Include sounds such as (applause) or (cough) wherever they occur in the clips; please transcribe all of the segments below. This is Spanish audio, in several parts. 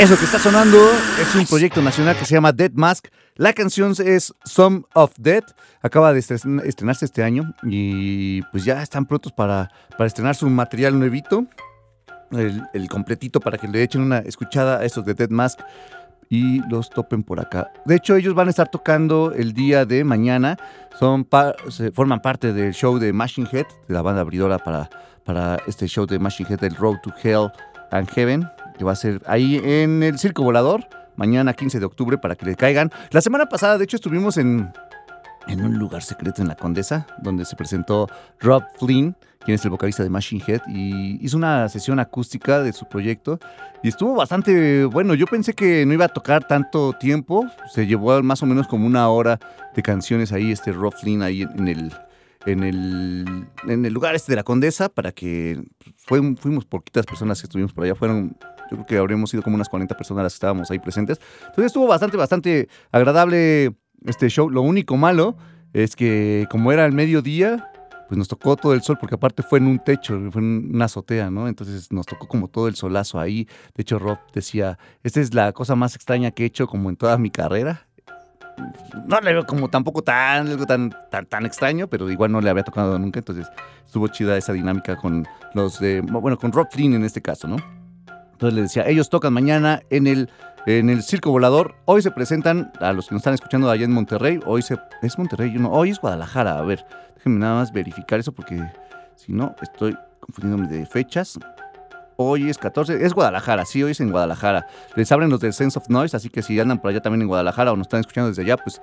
Eso que está sonando es un proyecto nacional que se llama Dead Mask. La canción es Some of Dead. Acaba de estrenarse este año y pues ya están prontos para, para estrenar su material nuevito. El, completito para que le echen una escuchada a estos de Dead Mask. y los topen por acá. De hecho, ellos van a estar tocando el día de mañana. Son se forman parte del show de Machine Head, de la banda abridora para, para este show de Machine Head, el Road to Hell and Heaven, que va a ser ahí en el Circo Volador, mañana 15 de octubre, para que le caigan. La semana pasada, de hecho, estuvimos en, en un lugar secreto en la Condesa, donde se presentó Rob Flynn quien es el vocalista de Machine Head, y hizo una sesión acústica de su proyecto y estuvo bastante bueno. Yo pensé que no iba a tocar tanto tiempo, se llevó más o menos como una hora de canciones ahí, este Rob Flynn ahí en el, en el, en el lugar este de la Condesa, para que fuimos poquitas personas que estuvimos por allá, fueron yo creo que habríamos sido como unas 40 personas las que estábamos ahí presentes. Entonces estuvo bastante, bastante agradable este show. Lo único malo es que como era el mediodía, pues nos tocó todo el sol, porque aparte fue en un techo, fue en una azotea, ¿no? Entonces nos tocó como todo el solazo ahí. De hecho, Rob decía, esta es la cosa más extraña que he hecho como en toda mi carrera. No le veo como tampoco tan, algo tan, tan, extraño, pero igual no le había tocado nunca, entonces estuvo chida esa dinámica con los de, bueno, con Rob Flynn en este caso, ¿no? Entonces le decía, ellos tocan mañana en el, en el Circo Volador. Hoy se presentan, a los que nos están escuchando allá en Monterrey, hoy se, es Monterrey, no, hoy es Guadalajara, a ver, Déjenme nada más verificar eso porque si no, estoy confundiéndome de fechas. Hoy es 14, es Guadalajara, sí, hoy es en Guadalajara. Les abren los de Sense of Noise, así que si andan por allá también en Guadalajara o nos están escuchando desde allá, pues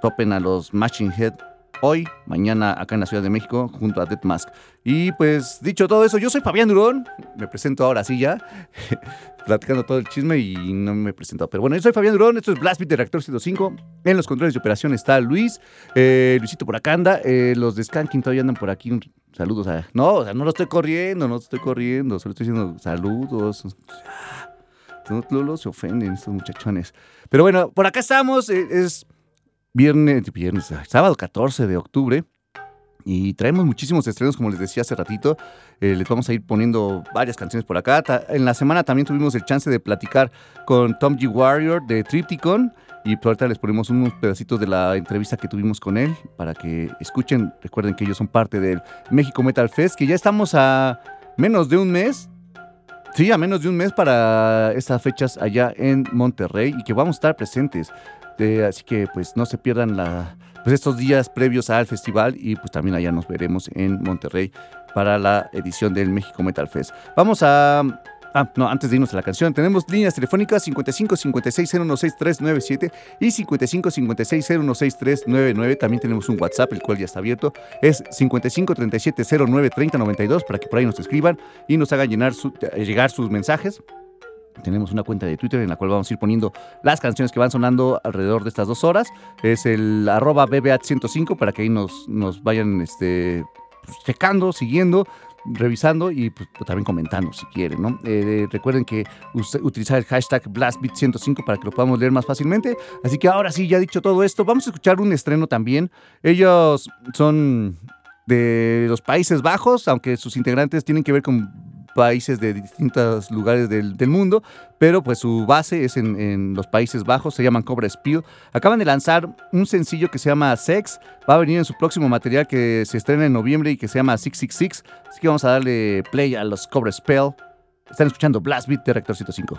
topen a los Machine Head hoy, mañana acá en la Ciudad de México, junto a Dead Mask. Y pues dicho todo eso, yo soy Fabián Durón, me presento ahora sí ya, (laughs) platicando todo el chisme y no me he presentado. Pero bueno, yo soy Fabián Durón, esto es Blast Beat de Reactor 105. En los controles de operación está Luis, eh, Luisito por acá anda, eh, los de Skanking todavía andan por aquí. Saludos a... No, o sea, no lo estoy corriendo, no estoy corriendo, solo estoy diciendo saludos. No, no, se ofenden estos muchachones. Pero bueno, por acá estamos, eh, es viernes, viernes, sábado 14 de octubre. Y traemos muchísimos estrenos, como les decía hace ratito. Eh, les vamos a ir poniendo varias canciones por acá. En la semana también tuvimos el chance de platicar con Tom G. Warrior de Tripticon. Y por ahorita les ponemos unos pedacitos de la entrevista que tuvimos con él para que escuchen. Recuerden que ellos son parte del México Metal Fest, que ya estamos a menos de un mes. Sí, a menos de un mes para estas fechas allá en Monterrey y que vamos a estar presentes. Este, así que pues no se pierdan la, pues, estos días previos al festival y pues también allá nos veremos en Monterrey para la edición del México Metal Fest. Vamos a... Ah, no, antes de irnos a la canción, tenemos líneas telefónicas 55 56 016397 y 55 56 016399. También tenemos un WhatsApp, el cual ya está abierto. Es 55 37 09 30 92 para que por ahí nos escriban y nos hagan llenar llegar sus mensajes. Tenemos una cuenta de Twitter en la cual vamos a ir poniendo las canciones que van sonando alrededor de estas dos horas. Es el arroba BBAT105 para que ahí nos, nos vayan este, pues, checando, siguiendo, revisando y pues, también comentando si quieren. ¿no? Eh, recuerden que utilizar el hashtag BlastBeat105 para que lo podamos leer más fácilmente. Así que ahora sí, ya dicho todo esto, vamos a escuchar un estreno también. Ellos son de los Países Bajos, aunque sus integrantes tienen que ver con países de distintos lugares del, mundo, pero pues su base es en, los Países Bajos, se llaman Cobra Spill. Acaban de lanzar un sencillo que se llama Sex, va a venir en su próximo material que se estrena en noviembre y que se llama 666, así que vamos a darle play a los Cobra Spell. Están escuchando Blast Beat de Rector 105.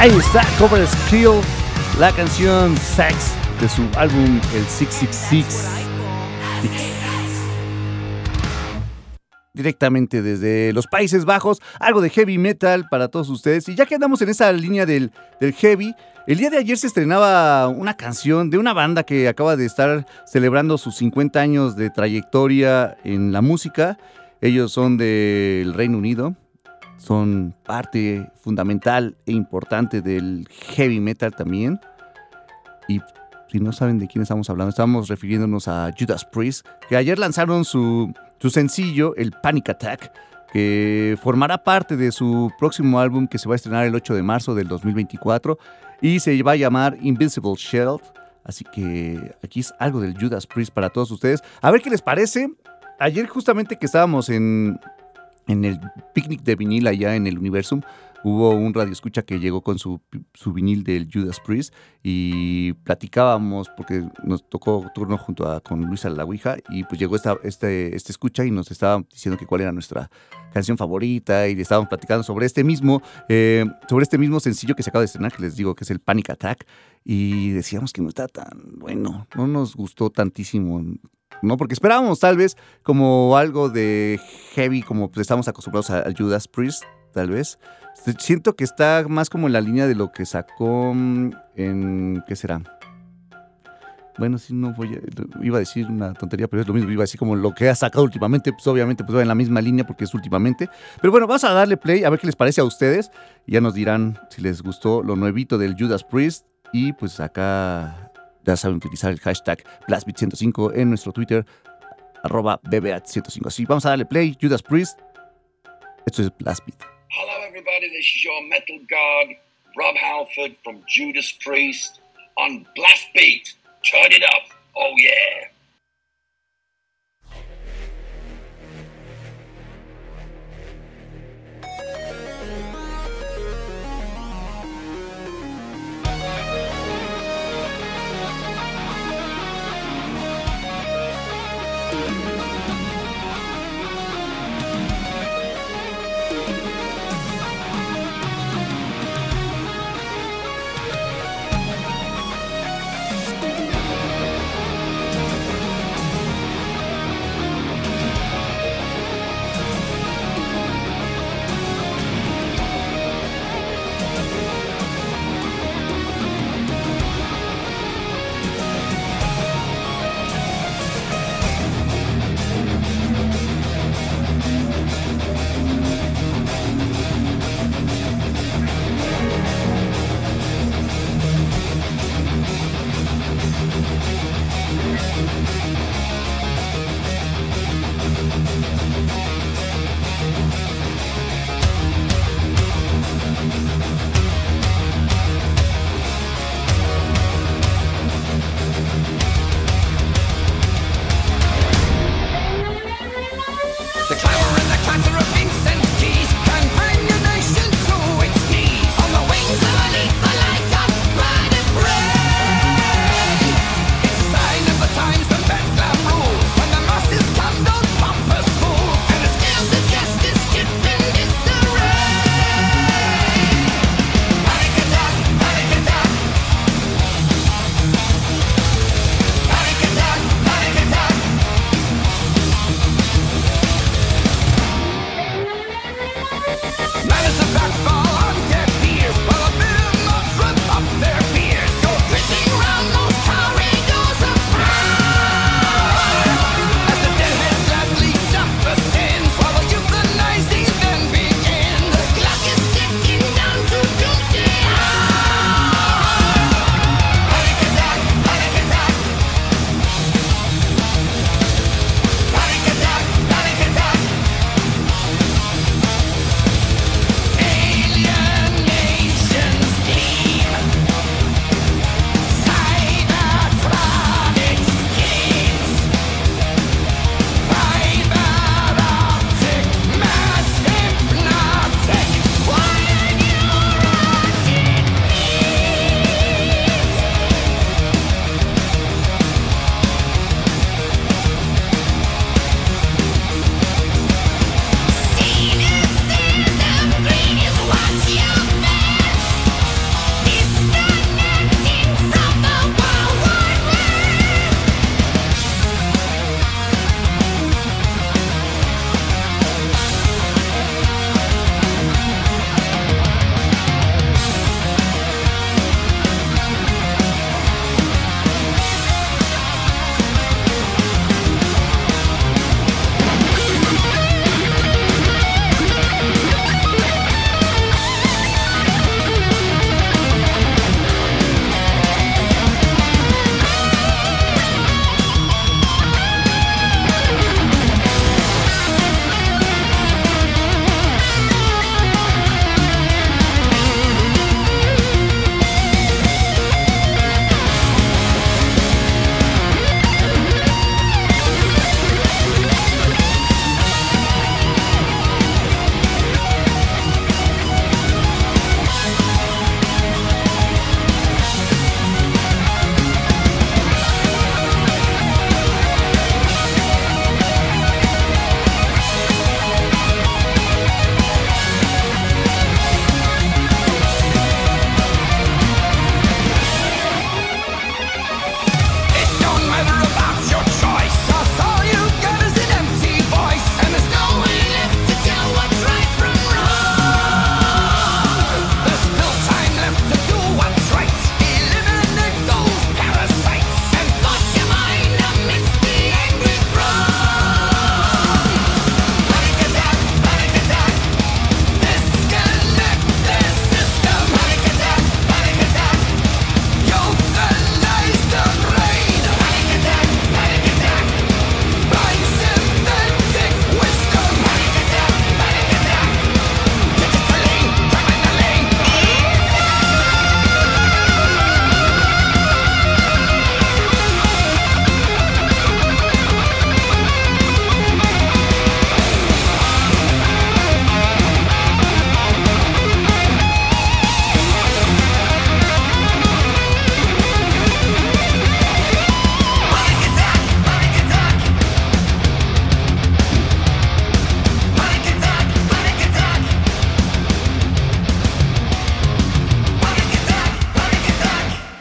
Ahí está, Cover Skill, la canción Sex de su álbum El 666. Directamente desde los Países Bajos, algo de heavy metal para todos ustedes. Y ya que andamos en esa línea del, del heavy, el día de ayer se estrenaba una canción de una banda que acaba de estar celebrando sus 50 años de trayectoria en la música. Ellos son del Reino Unido, son parte fundamental e importante del heavy metal también. Y si no saben de quién estamos hablando, estamos refiriéndonos a Judas Priest, que ayer lanzaron su, su sencillo, el Panic Attack, que formará parte de su próximo álbum que se va a estrenar el 8 de marzo del 2024 y se va a llamar Invincible Shield. Así que aquí es algo del Judas Priest para todos ustedes. A ver qué les parece. Ayer justamente que estábamos en, en el picnic de vinil allá en el Universum, hubo un radio escucha que llegó con su, su, vinil del Judas Priest y platicábamos porque nos tocó turno junto a con Luisa La Ouija y pues llegó esta, este, este escucha y nos estaba diciendo que cuál era nuestra canción favorita y le estábamos platicando sobre este mismo eh, sobre este mismo sencillo que se acaba de estrenar que les digo que es el Panic Attack y decíamos que no está tan bueno, no nos gustó tantísimo ¿no? Porque esperábamos tal vez como algo de heavy, como pues estamos acostumbrados a, Judas Priest, tal vez. Siento que está más como en la línea de lo que sacó mm, en... ¿Qué será? Bueno, si no voy a, iba a decir una tontería, pero es lo mismo, iba a decir como lo que ha sacado últimamente, pues obviamente pues va en la misma línea porque es últimamente. Pero bueno, vamos a darle play a ver qué les parece a ustedes. Ya nos dirán si les gustó lo nuevito del Judas Priest y pues acá ya saben utilizar el hashtag BlastBeat105 en nuestro Twitter, arroba BBAT105. Así, vamos a darle play. Judas Priest. Esto es BlastBeat. Hello, everybody. This is your metal god, Rob Halford from Judas Priest on Blastbeat. Turn it up. Oh, yeah.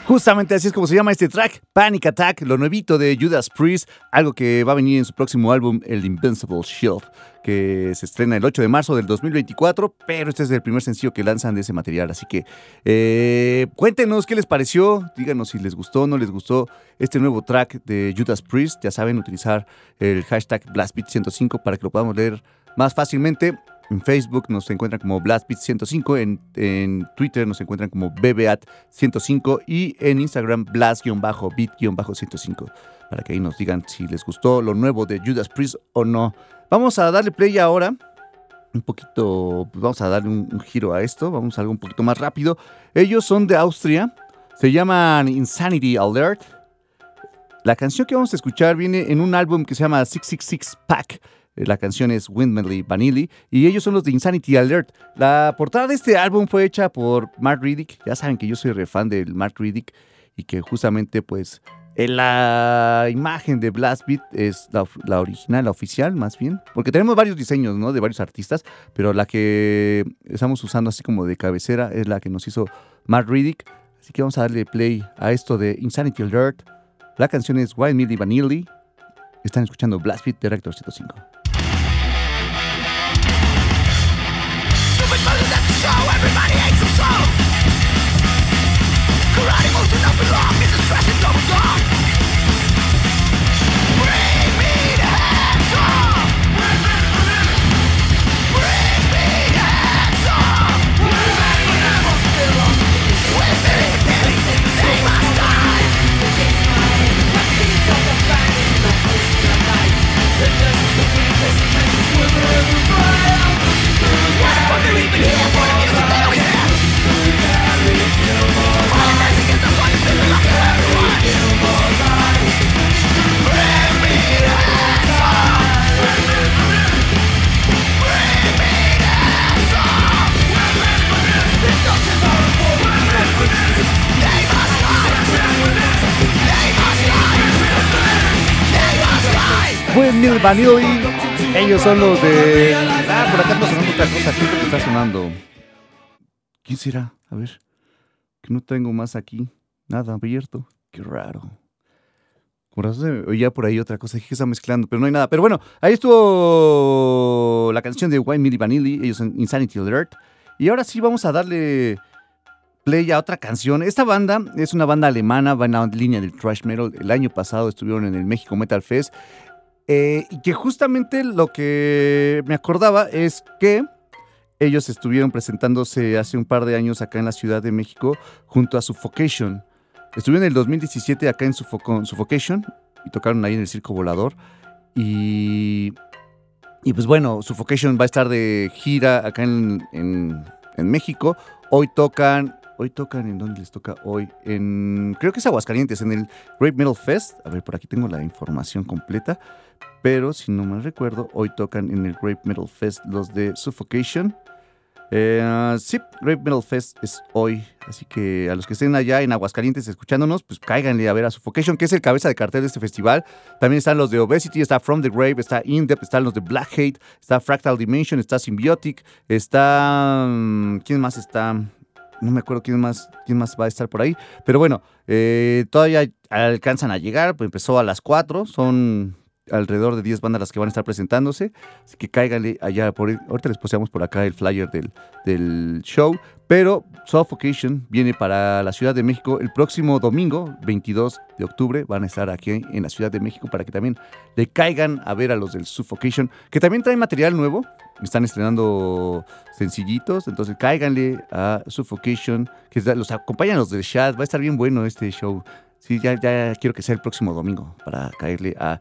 Justamente así es como se llama este track, Panic Attack, lo nuevito de Judas Priest, algo que va a venir en su próximo álbum, el Invincible Shield, que se estrena el 8 de marzo del 2024, pero este es el primer sencillo que lanzan de ese material, así que eh, cuéntenos qué les pareció, díganos si les gustó o no les gustó este nuevo track de Judas Priest, ya saben utilizar el hashtag BlastBeat105 para que lo podamos leer más fácilmente. En Facebook nos encuentran como BlastBeat105, en, en, Twitter nos encuentran como BBAT105 y en Instagram Blast-Beat-105 para que ahí nos digan si les gustó lo nuevo de Judas Priest o no. Vamos a darle play ahora. Un poquito, pues vamos a darle un, un giro a esto, vamos a algo un poquito más rápido. Ellos son de Austria, se llaman Insanity Alert. La canción que vamos a escuchar viene en un álbum que se llama 666 Pack. La canción es Windmill Vanilli y ellos son los de Insanity Alert. La portada de este álbum fue hecha por Mark Riddick. Ya saben que yo soy re fan del Mark Riddick y que justamente pues la imagen de Blast Beat es la, original, la oficial más bien, porque tenemos varios diseños, ¿no? De varios artistas, pero la que estamos usando así como de cabecera es la que nos hizo Mark Riddick. Así que vamos a darle play a esto de Insanity Alert. La canción es Wild Millie. Están escuchando Blast Beat de Rector 105. don't belong, it's a stress that goes on Windmill Vanilli. Ellos son los de. Ah, por acá está sonando otra cosa. ¿Qué es lo que está sonando? ¿Quién será? A ver. Que no tengo más aquí. Nada abierto. Qué raro. Por eso se oía por ahí otra cosa. Dije que está mezclando, pero no hay nada. Pero bueno, ahí estuvo la canción de Wine Milli Vanilli. Ellos son Insanity Alert. Y ahora sí vamos a darle play a otra canción. Esta banda es una banda alemana, va en la línea del thrash metal. El año pasado estuvieron en el México Metal Fest. Eh, y que justamente lo que me acordaba es que ellos estuvieron presentándose hace un par de años acá en la Ciudad de México junto a Suffocation. Estuvieron en el 2017 acá en Suffoc- Suffocation y tocaron ahí en el Circo Volador. Y, y pues bueno, Suffocation va a estar de gira acá en- en México. Hoy tocan, hoy tocan, ¿en dónde les toca hoy? En, creo que es Aguascalientes, en el Great Metal Fest. A ver, por aquí tengo la información completa. Pero si no mal recuerdo, hoy tocan en el Great Metal Fest los de Suffocation. Eh, sí, Great Metal Fest es hoy. Así que a los que estén allá en Aguascalientes escuchándonos, pues cáiganle a ver a Suffocation, que es el cabeza de cartel de este festival. También están los de Obesity, está From the Grave, está In Depth, están los de Black Hate, está Fractal Dimension, está Symbiotic, está. mm, ¿Quién más está? No me acuerdo quién más, quién más va a estar por ahí. Pero bueno, eh, todavía alcanzan a llegar. Pues empezó a las 4. Son alrededor de 10 bandas las que van a estar presentándose. Así que cáiganle allá. Por, ahorita les posteamos por acá el flyer del, del show. Pero Suffocation viene para la Ciudad de México el próximo domingo, 22 de octubre. Van a estar aquí en la Ciudad de México para que también le caigan a ver a los del Suffocation, que también traen material nuevo. Están estrenando sencillitos, entonces cáiganle a Suffocation, que los acompañan los del chat. Va a estar bien bueno este show. Sí, ya, quiero que sea el próximo domingo para caerle a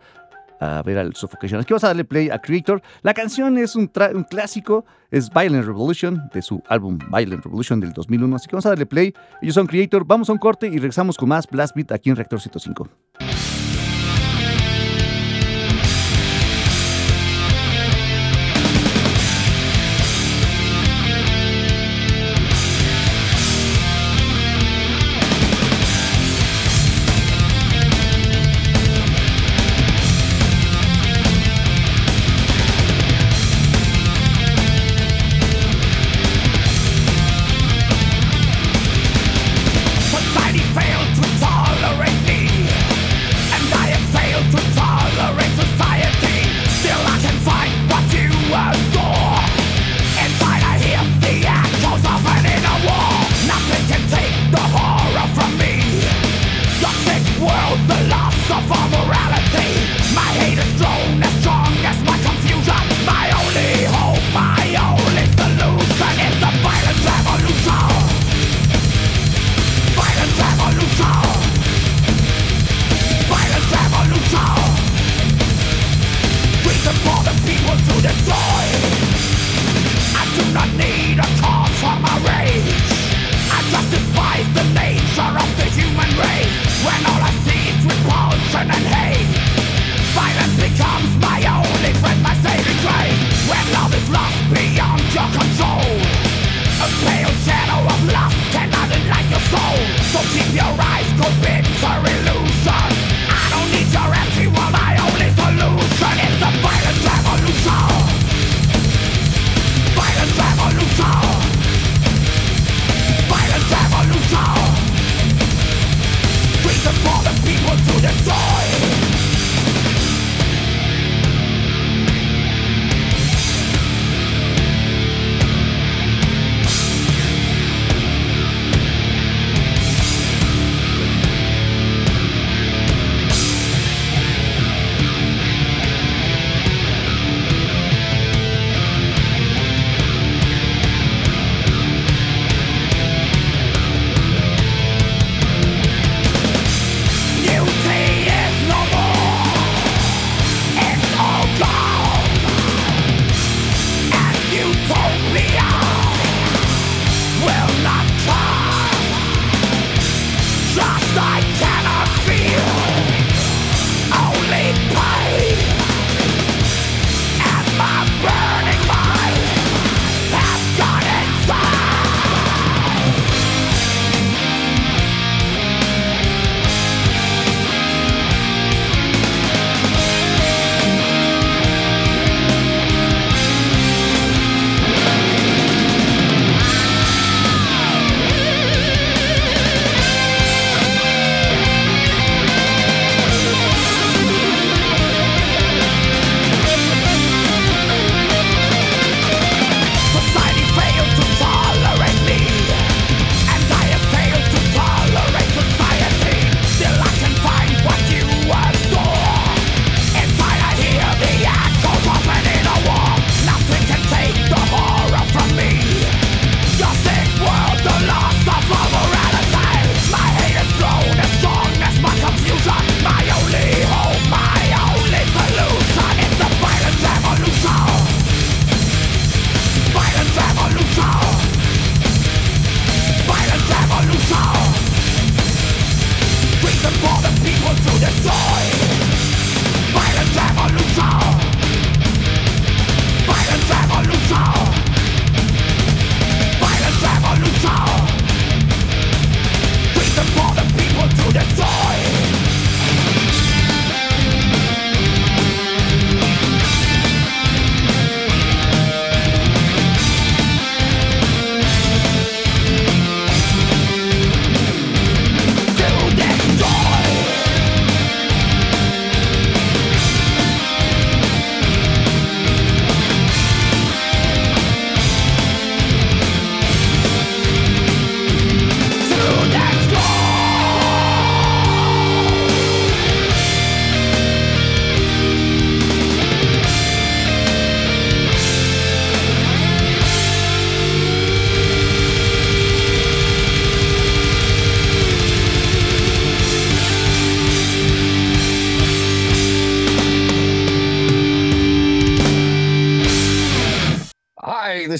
ver al Suffocation. Aquí vamos a darle play a Creator. La canción es un, un clásico, es Violent Revolution, de su álbum Violent Revolution del 2001. Así que vamos a darle play. Ellos son Creator. Vamos a un corte y regresamos con más Blast Beat aquí en Reactor 105.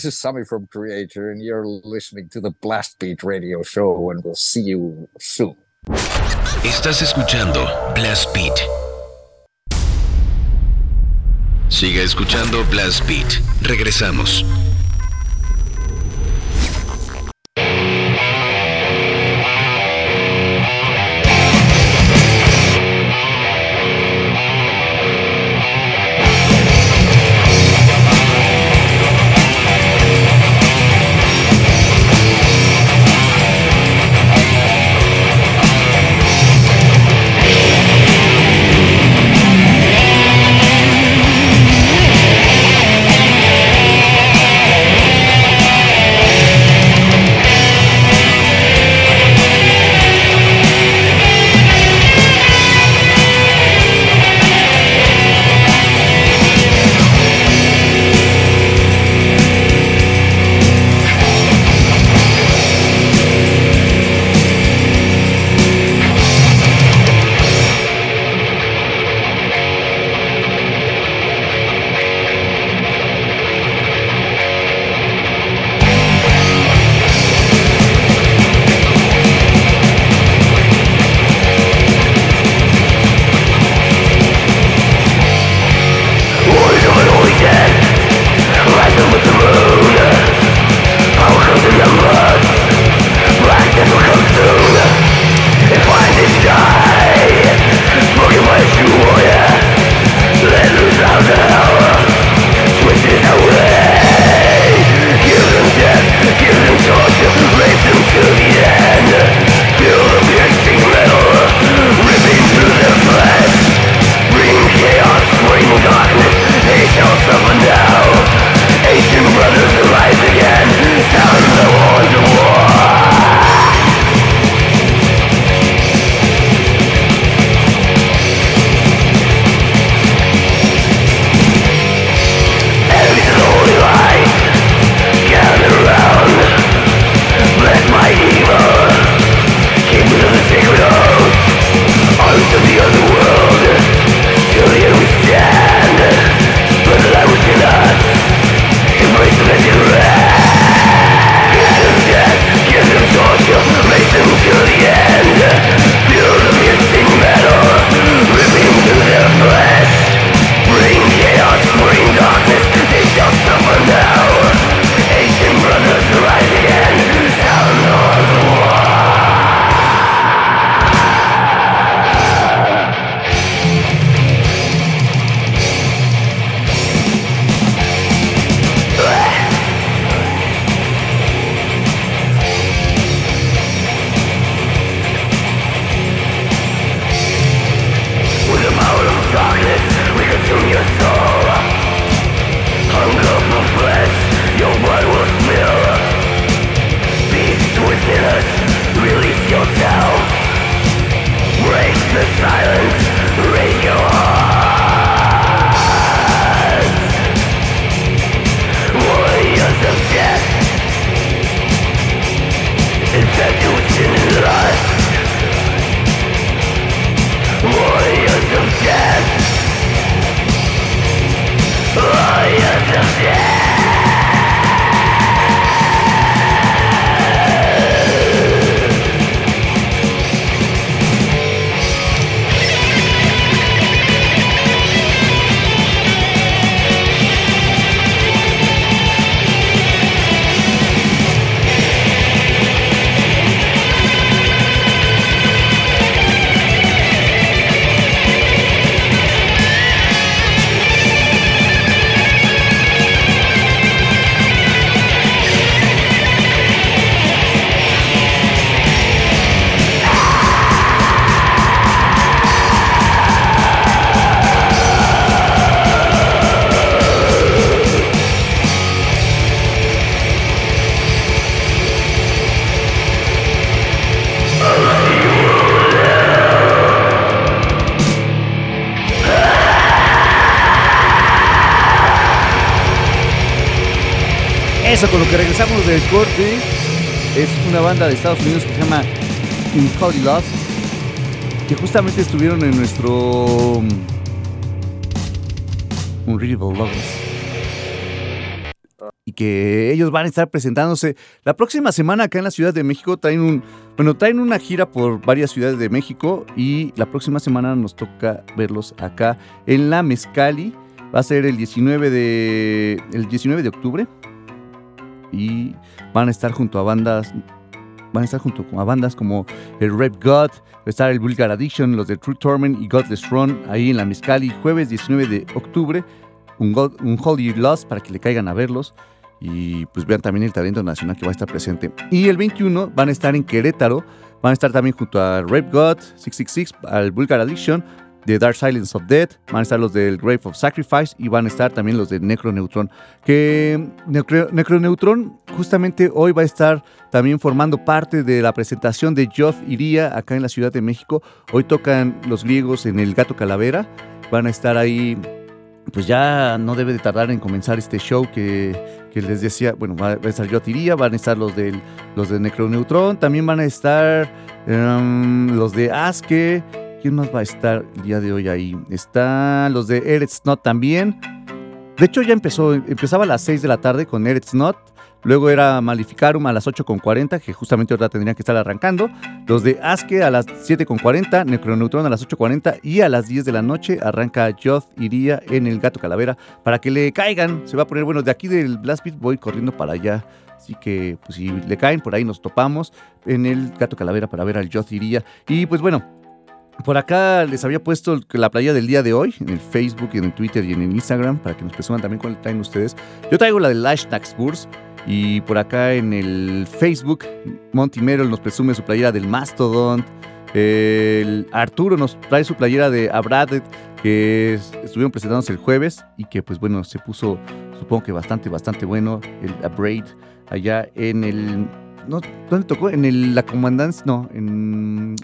Is from Creator, and you're listening to the Blast Beat Radio Show, and we'll see you soon. Estás escuchando Blast Beat. Siga escuchando Blast Beat. Regresamos. Corte, es una banda de Estados Unidos que se llama In Holy que justamente estuvieron en nuestro mm, Unreadable Lovers. Y que ellos van a estar presentándose la próxima semana acá en la Ciudad de México. Traen un, bueno, traen una gira por varias ciudades de México y la próxima semana nos toca verlos acá en la Mezcali. Va a ser el 19 de, el 19 de octubre van a estar junto a bandas van a estar junto a bandas como el Rap God, va a estar el Vulgar Addiction, los de True Torment y Godless Run ahí en la Mezcali jueves 19 de octubre, un, un Holy Lost para que le caigan a verlos y pues vean también el talento nacional que va a estar presente. Y el 21 van a estar en Querétaro, van a estar también junto a Rap God, 666, al Vulgar Addiction, de Dark Silence of Death, van a estar los del Grave of Sacrifice y van a estar también los de Necroneutron. Que Necroneutron justamente hoy va a estar también formando parte de la presentación de Geoff Iría acá en la Ciudad de México. Hoy tocan los griegos en el Gato Calavera, van a estar ahí pues ya no debe de tardar en comenzar este show que, les decía, bueno, va a estar Yo Iría, van a estar los, del, los de Necroneutron, también van a estar em, los de Aske, ¿Quién más va a estar el día de hoy ahí? Están los de Eretz Not también. De hecho, ya empezó, empezaba a las 6 de la tarde con Eretz Not. Luego era Malificarum a las 8.40, que justamente ahora tendrían que estar arrancando. Los de Aske a las 7.40, Necroneutron a las 8.40 y a las 10 de la noche arranca Joth Iría en el Gato Calavera para que le caigan. Se va a poner, bueno, de aquí del Blast Beat voy corriendo para allá. Así que, pues si le caen, por ahí nos topamos en el Gato Calavera para ver al Joth Iría. Y pues bueno, por acá les había puesto la playa del día de hoy en el Facebook, en el Twitter y en el Instagram para que nos presuman también cuál traen ustedes. Yo traigo la de hashtag Spurs y por acá en el Facebook Monty Merrill nos presume su playera del Mastodon. El Arturo nos trae su playera de Abradet que estuvieron presentándose el jueves y que pues bueno se puso supongo que bastante bastante bueno el Abrade allá en el no, ¿dónde tocó? En el, la comandancia, no, en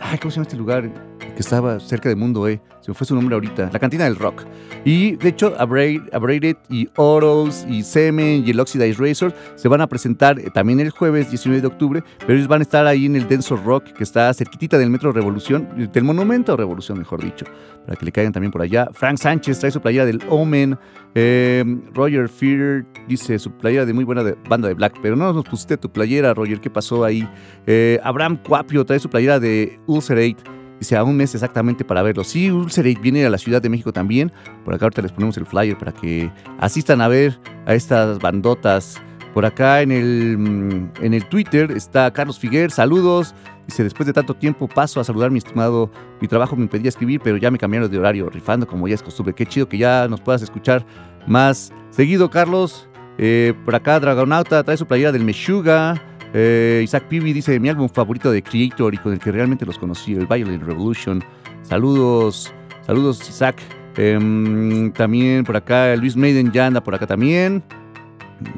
Ay, ¿cómo se llama este lugar? Que estaba cerca de Mundo E. Se me fue su nombre ahorita. La cantina del rock. Y de hecho, Abraded y Oros y Semen y el Oxidized Razor se van a presentar eh, también el jueves 19 de octubre. Pero ellos van a estar ahí en el Denso Rock, que está cerquitita del Metro Revolución, del Monumento Revolución, mejor dicho. Para que le caigan también por allá. Frank Sánchez trae su playera del Omen. Eh, Roger Fear dice su playera de muy buena banda de Black. Pero no nos pusiste tu playera, Roger. ¿Qué pasó ahí? Eh, Abraham Cuapio trae su playera de Ulcerate. Dice, a un mes exactamente para verlo. Sí, Ulcerate viene a la Ciudad de México también. Por acá ahorita les ponemos el flyer para que asistan a ver a estas bandotas. Por acá en el, mm, en el Twitter está Carlos Figuer. Saludos. Dice, después de tanto tiempo paso a saludar mi estimado. Mi trabajo me impedía escribir, pero ya me cambiaron de horario, rifando como ya es costumbre. Qué chido que ya nos puedas escuchar más seguido, Carlos. Eh, por acá Dragonauta trae su playera del Meshuga. Eh, Isaac Pibi dice, mi álbum favorito de Creator y con el que realmente los conocí, el Violent Revolution. Saludos, saludos Isaac. Em, también por acá Luis Maiden ya anda por acá también.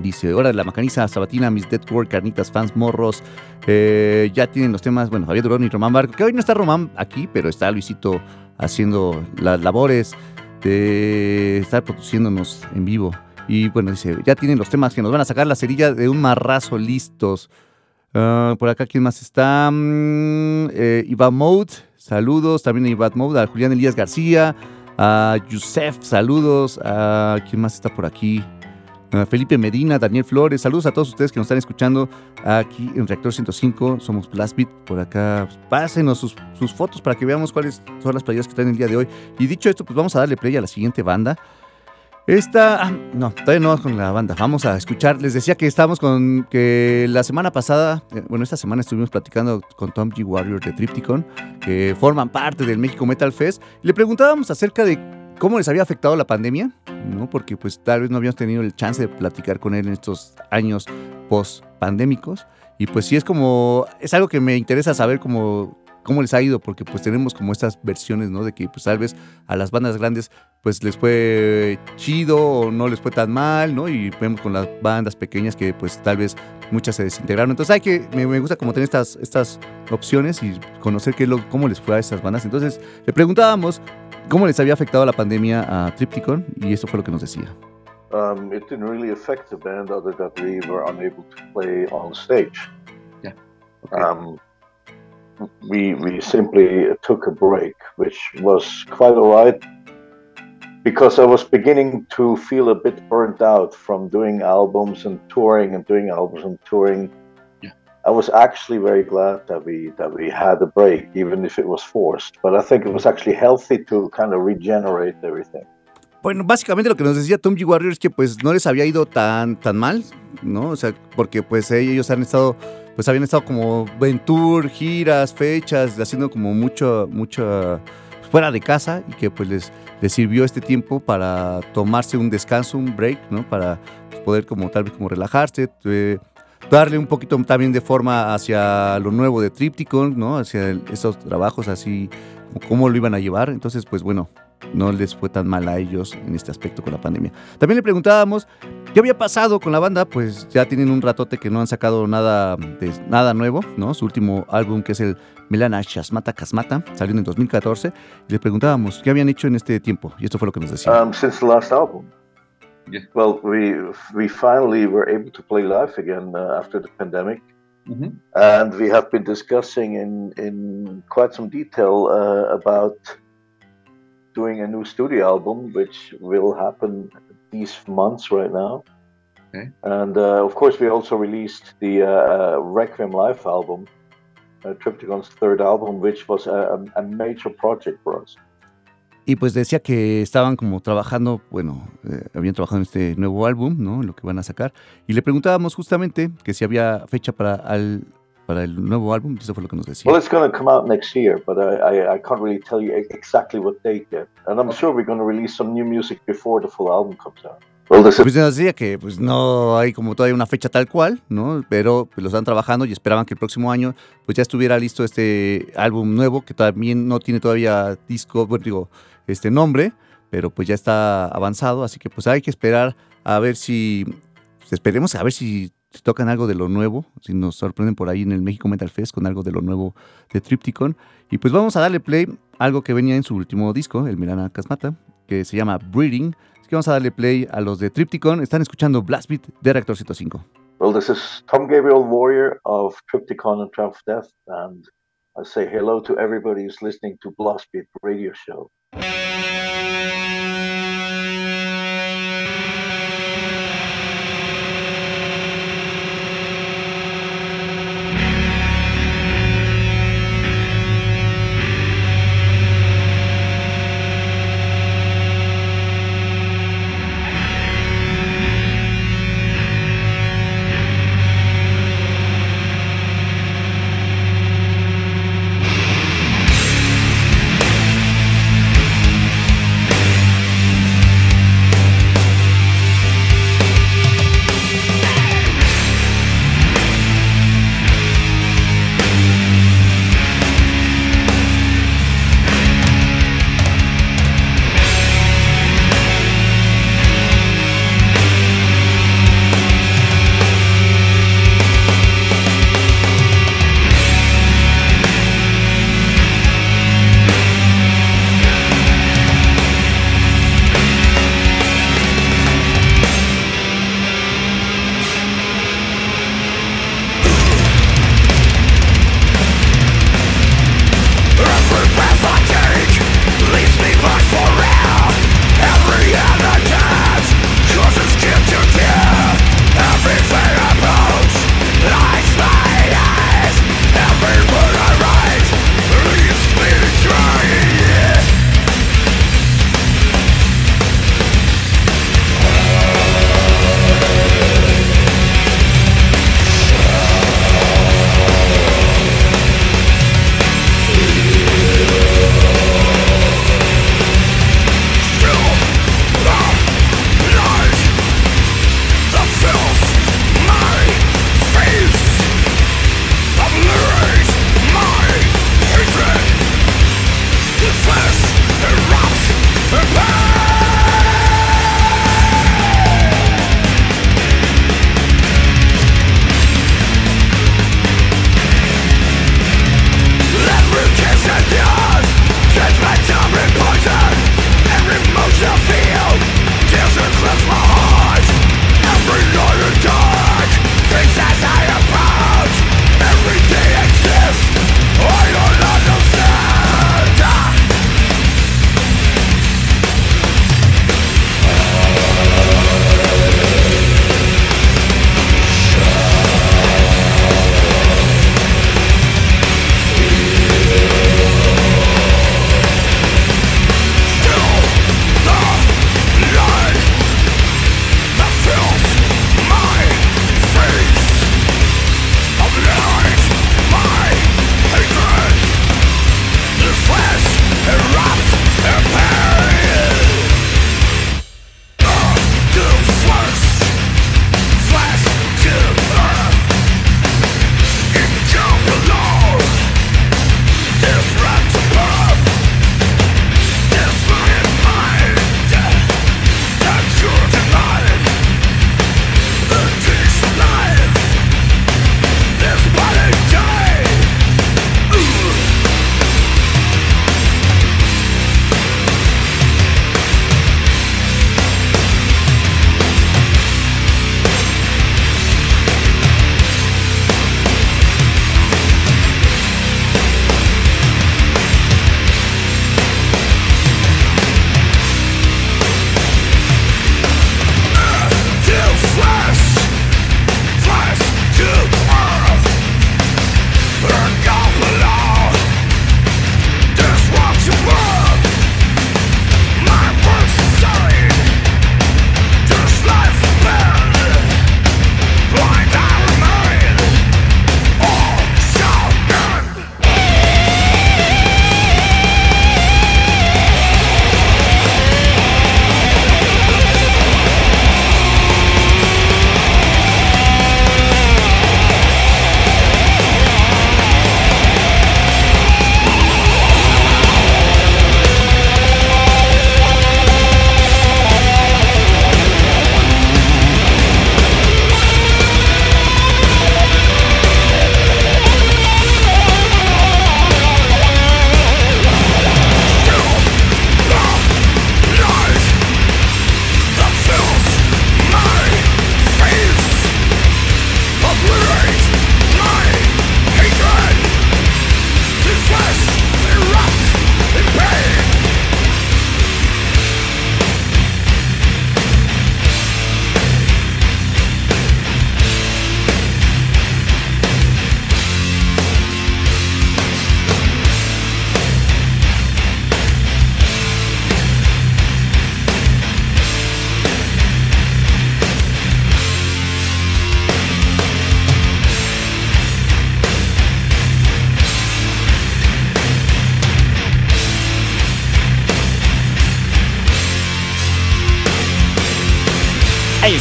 Dice, hora de la macaniza sabatina, mis Dead World, carnitas, fans, morros. Eh, ya tienen los temas, bueno, Javier Durón y Román Barco, que hoy no está Román aquí, pero está Luisito haciendo las labores de estar produciéndonos en vivo. Y bueno, dice, ya tienen los temas que nos van a sacar la cerilla de un marrazo listos. Ah, por acá, ¿quién más está? Mm, eh, Iván Mode, saludos. También a Iván Mode, a Julián Elías García, a Yusef, saludos. A, ¿Quién más está por aquí? Felipe Medina, Daniel Flores, saludos a todos ustedes que nos están escuchando aquí en Reactor 105, somos Blastbeat, por acá, pásenos sus, sus, fotos para que veamos cuáles son las playeras que traen el día de hoy. Y dicho esto, pues vamos a darle play a la siguiente banda. Esta, ah, no, todavía no con la banda. Vamos a escuchar. Les decía que estábamos con que la semana pasada, eh, bueno, esta semana estuvimos platicando con Tom G. Warrior de Tripticon, que forman parte del México Metal Fest. Le preguntábamos acerca de cómo les había afectado la pandemia, ¿no? Porque pues tal vez no habíamos tenido el chance de platicar con él en estos años post pandémicos. Y pues sí es como, es algo que me interesa saber como cómo les ha ido, porque pues tenemos como estas versiones, ¿no? De que pues tal vez a las bandas grandes pues les fue chido o no les fue tan mal, ¿no? Y vemos con las bandas pequeñas que pues tal vez muchas se desintegraron. Entonces hay que, me, gusta como tener estas, estas opciones y conocer qué lo, cómo les fue a esas bandas. Entonces le preguntábamos cómo les había afectado la pandemia a Tripticon y eso fue lo que nos decía. um, it didn't really affect the band other that we were unable to play on stage. Yeah. Okay. Um, we we simply took a break, which was quite alright because I was beginning to feel a bit burnt out from doing albums and touring and doing albums and touring. Yeah. I was actually very glad that we that we had a break, even if it was forced. But I think it was actually healthy to kind of regenerate everything. Bueno, básicamente lo que nos decía Tom G. Warrior es que pues no les había ido tan, tan mal, ¿no? O sea, porque pues ellos han estado, pues habían estado como en tour, giras, fechas, haciendo como mucho, mucho fuera de casa y que pues les, les sirvió este tiempo para tomarse un descanso, un break, ¿no? Para pues, poder como tal vez como relajarse, eh, darle un poquito también de forma hacia lo nuevo de Tripticon, ¿no? Hacia esos trabajos así, cómo lo iban a llevar. Entonces, pues bueno, no les fue tan mal a ellos en este aspecto con la pandemia. También le preguntábamos qué había pasado con la banda, pues ya tienen un ratote que no han sacado nada, de, nada nuevo, ¿no? Su último álbum que es el Melana Shasmata Kasmata, salió en el 2014, y le preguntábamos qué habían hecho en este tiempo, y esto fue lo que nos decía. Um, since the last album. Yeah. Well, we we finally were able to play live again uh, after the pandemic, Mhm. and we have been discussing in in quite some detail uh, about doing a new studio album, which will happen these months right now. Okay. And uh, of course, we also released the uh, uh, Requiem Live album, Triptychon's third album, which was a, a major project for us. Y pues decía que estaban como trabajando, bueno, eh, habían trabajado en este nuevo álbum, ¿no? Lo que van a sacar. Y le preguntábamos justamente que si había fecha para, al, para el nuevo álbum, eso fue lo que nos decía. Well, it's going to come out next year, but I, I, I can't really tell you e- exactly what date yet. And I'm sure we're going to release some new music before the full album comes out. Pues nos decía que pues no hay como todavía una fecha tal cual, ¿no? Pero pues, lo están trabajando y esperaban que el próximo año pues ya estuviera listo este álbum nuevo que también no tiene todavía disco, bueno, digo, este nombre, pero pues ya está avanzado, así que pues hay que esperar a ver si, pues, esperemos a ver si tocan algo de lo nuevo, si nos sorprenden por ahí en el México Metal Fest con algo de lo nuevo de Tripticon. Y pues vamos a darle play algo que venía en su último disco, el Milana Casmata, que se llama Breeding. Así que vamos a darle play a los de Tripticon. Están escuchando Blast Beat de Reactor 105. well, this is Tom Gabriel Warrior of Triptychon and Triumph Death, and I say hello to everybody who's listening to Blast Beat Radio Show.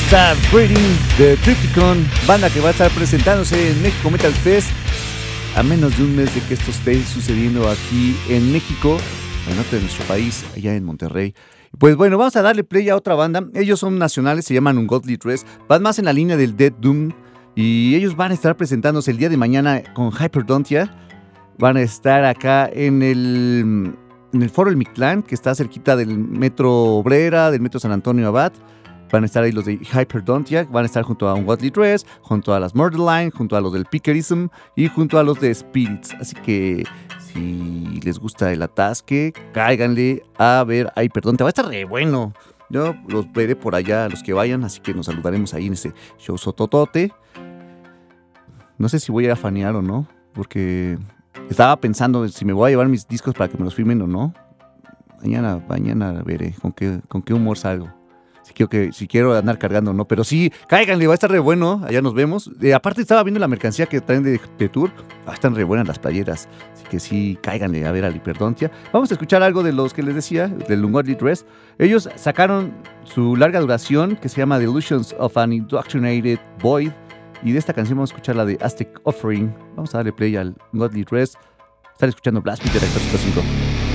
Está Breeding de Tripticon, banda que va a estar presentándose en México Metal Fest a menos de un mes de que esto esté sucediendo aquí en México, en norte de nuestro país, allá en Monterrey. Pues bueno, vamos a darle play a otra banda. Ellos son nacionales, se llaman Ungodly Dress. Van más en la línea del Dead Doom. Y ellos van a estar presentándose el día de mañana con Hyperdontia. Van a estar acá en el, en el Foro El Mictlán, que está cerquita del Metro Obrera, del Metro San Antonio Abad. Van a estar ahí los de Hyperdontia, van a estar junto a Ungodly Dress, junto a las Murderline, junto a los del Pickerism y junto a los de Spirits. Así que si les gusta el atasque, cáiganle a ver Hyperdontia. Va a estar re bueno. Yo los veré por allá, los que vayan, así que nos saludaremos ahí en ese show sototote. No sé si voy a ir a fanear o no, porque estaba pensando si me voy a llevar mis discos para que me los firmen o no. Mañana, mañana veré con qué, con qué humor salgo si quiero, que, si quiero andar cargando o no. Pero sí, cáiganle, va a estar re bueno. Allá nos vemos. Eh, aparte, estaba viendo la mercancía que traen de, tour. Ah, están re buenas las playeras. Así que sí, cáiganle a ver a Liperdontia. Vamos a escuchar algo de los que les decía, del Ungodly Dress. Ellos sacaron su larga duración que se llama The Illusions of an Indoctrinated Void. Y de esta canción vamos a escuchar la de Aztec Offering. Vamos a darle play al Ungodly Dress. Están escuchando Blast Rector 5.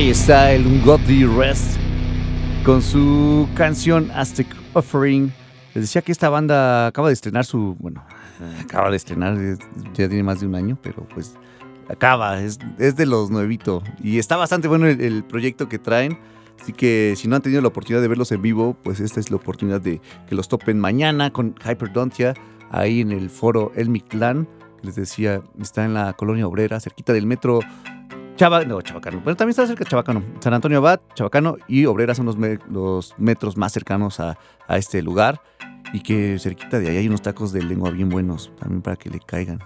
Ahí está el Ungodly Rest con su canción Aztec Offering. Les decía que esta banda acaba de estrenar su. Bueno, (laughs) acaba de estrenar, ya tiene más de un año, pero pues acaba, es, de los nuevito. Y está bastante bueno el, proyecto que traen. Así que si no han tenido la oportunidad de verlos en vivo, pues esta es la oportunidad de que los topen mañana con Hyperdontia, ahí en el foro El Mictlán. Les decía, está en la colonia obrera, cerquita del metro Chava, no, Chabacano, pero también está cerca de Chabacano. San Antonio Abad, Chabacano y Obrera son los, los metros más cercanos a, este lugar. Y que cerquita de ahí hay unos tacos de lengua bien buenos, también para que le caigan.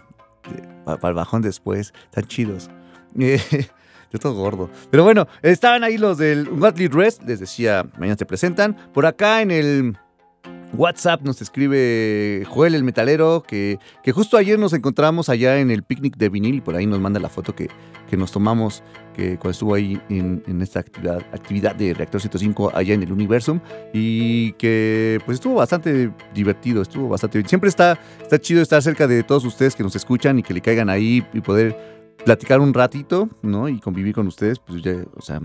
Para, el bajón después, están chidos. (laughs) Yo todo gordo. Pero bueno, estaban ahí los del Watley Rest, les decía, mañana se presentan. Por acá en el WhatsApp nos escribe Joel el metalero que, que, justo ayer nos encontramos allá en el picnic de vinil y por ahí nos manda la foto que, que nos tomamos que cuando estuvo ahí en, en, esta actividad, actividad de Reactor 105 allá en el Universum y que pues estuvo bastante divertido, estuvo bastante bien. Siempre está, está chido estar cerca de todos ustedes que nos escuchan y que le caigan ahí y poder platicar un ratito, ¿no? Y convivir con ustedes, pues ya, o sea,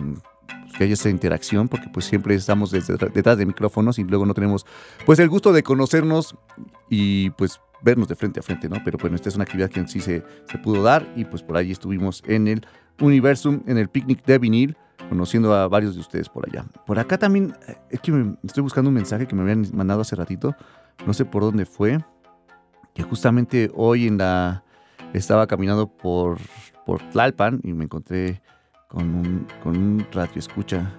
que haya esa interacción, porque pues siempre estamos detrás de micrófonos y luego no tenemos pues el gusto de conocernos y pues vernos de frente a frente, ¿no? Pero bueno, esta es una actividad que en sí se, se pudo dar y pues por ahí estuvimos en el Universum, en el picnic de vinil, conociendo a varios de ustedes por allá. Por acá también, eh, es que me, estoy buscando un mensaje que me habían mandado hace ratito, no sé por dónde fue, que justamente hoy en la... Estaba caminando por, por Tlalpan y me encontré con un, con un radio escucha.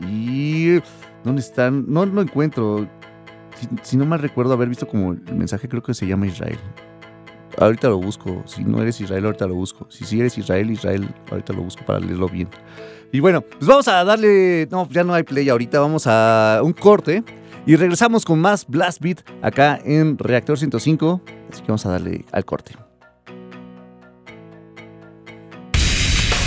Y. ¿Dónde están? No lo encuentro. Si, no mal recuerdo haber visto como el mensaje, creo que se llama Israel. Ahorita lo busco. Si no eres Israel, ahorita lo busco. Si sí eres Israel, Israel, ahorita lo busco para leerlo bien. Y bueno, pues vamos a darle. No, ya no hay play ahorita. Vamos a un corte. Y regresamos con más Blast Beat acá en Reactor 105. Así que vamos a darle al corte.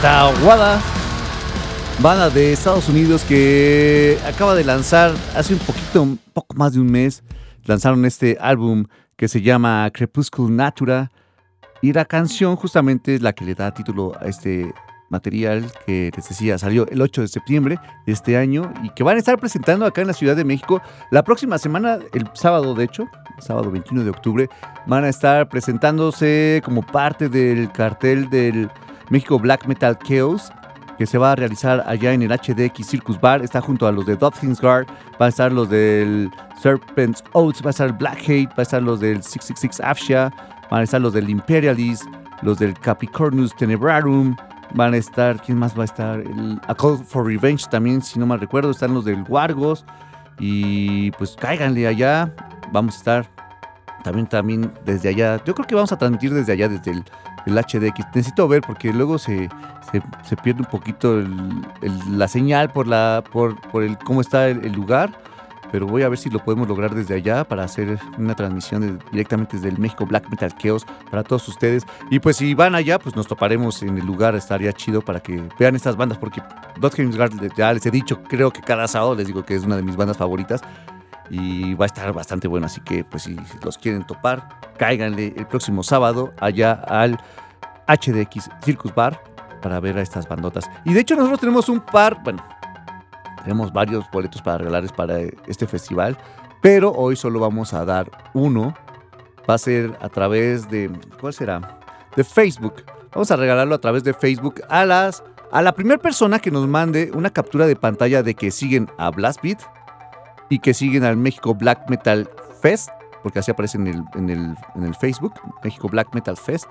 Está banda de Estados Unidos que acaba de lanzar hace un poquito, un poco más de un mes, lanzaron este álbum que se llama Crepuscle Natura. Y la canción justamente es la que le da título a este material que les decía salió el 8 de septiembre de este año y que van a estar presentando acá en la Ciudad de México. La próxima semana, el sábado de hecho, sábado 21 de octubre, van a estar presentándose como parte del cartel del México Black Metal Chaos que se va a realizar allá en el HDX Circus Bar. Está junto a los de Dolphins Guard, va a estar los del Serpent's Oaths, va a estar Black Hate, va a estar los del 666 Afsha, van a estar los del Imperialist, los del Capricornus Tenebrarum, van a estar, ¿quién más va a estar? El, a Call for Revenge también, si no mal recuerdo, están los del Wargos. Y pues cáiganle allá, vamos a estar también, también desde allá. Yo creo que vamos a transmitir desde allá, desde el, el HDX. Necesito ver porque luego se, se, pierde un poquito la señal por, la, por, por el, cómo está el, lugar. Pero voy a ver si lo podemos lograr desde allá para hacer una transmisión directamente desde el México Black Metal Chaos para todos ustedes. Y pues si van allá, pues nos toparemos en el lugar. Estaría chido para que vean estas bandas porque Dot Guard, ya les he dicho, creo que cada sábado les digo que es una de mis bandas favoritas y va a estar bastante bueno. Así que, pues, si los quieren topar, cáiganle el próximo sábado allá al HDX Circus Bar para ver a estas bandotas. Y de hecho, nosotros tenemos un par, bueno, tenemos varios boletos para regalarles para este festival, pero hoy solo vamos a dar uno. Va a ser a través de, ¿cuál será? De Facebook. Vamos a regalarlo a través de Facebook a las a la primera persona que nos mande una captura de pantalla de que siguen a Blast Beat y que siguen al México Black Metal Fest, porque así aparece en el, en el, en el Facebook, México Black Metal Fest,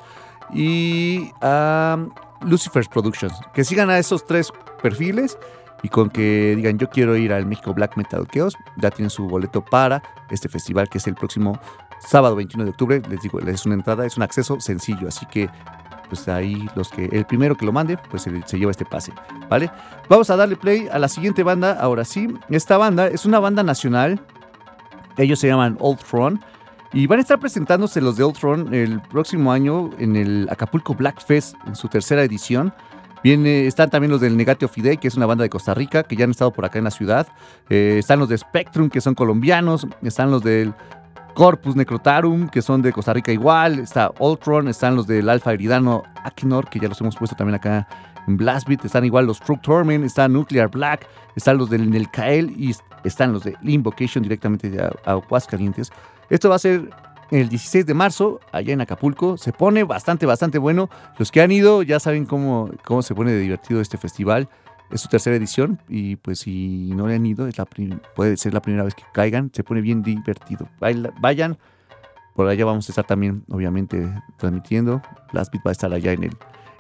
y a Lucifer's Productions. Que sigan a esos tres perfiles y con que digan yo quiero ir al México Black Metal Chaos, ya tienen su boleto para este festival que es el próximo sábado 21 de octubre. Les digo, es una entrada, es un acceso sencillo, así que pues ahí los que el primero que lo mande pues se, lleva este pase, ¿vale? Vamos a darle play a la siguiente banda, ahora sí. Esta banda es una banda nacional. Ellos se llaman Old Throne. Y van a estar presentándose los de Old Throne el próximo año en el Acapulco Black Fest en su tercera edición. Viene, están también los del Negatio Fidei, que es una banda de Costa Rica, que ya han estado por acá en la ciudad. Eh, están los de Spectrum, que son colombianos. Están los del Corpus Necrotarum, que son de Costa Rica igual. Está Ultron, están los del Alfa Eridano Akinor, que ya los hemos puesto también acá en Blastbeat. Están igual los True Torment, está Nuclear Black, están los del Nelcael y están los de Invocation directamente de Aguascalientes. Esto va a ser el 16 de marzo, allá en Acapulco. Se pone bastante, bastante bueno. Los que han ido ya saben cómo, cómo se pone de divertido este festival. Es su tercera edición y pues si no le han ido, es la puede ser la primera vez que caigan. Se pone bien divertido. Baila- Vayan. Por allá vamos a estar también, obviamente, transmitiendo. Last Beat va a estar allá en el,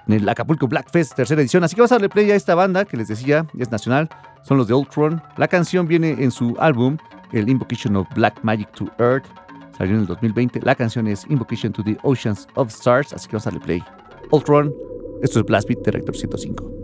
en el Acapulco Black Fest, tercera edición. Así que vamos a darle play a esta banda que les decía, es nacional. Son los de Ultron. La canción viene en su álbum, el Invocation of Black Magic to Earth. Salió en el 2020. La canción es Invocation to the Oceans of Stars. Así que vamos a darle play. Ultron. Esto es Blast Beat de Rector 105.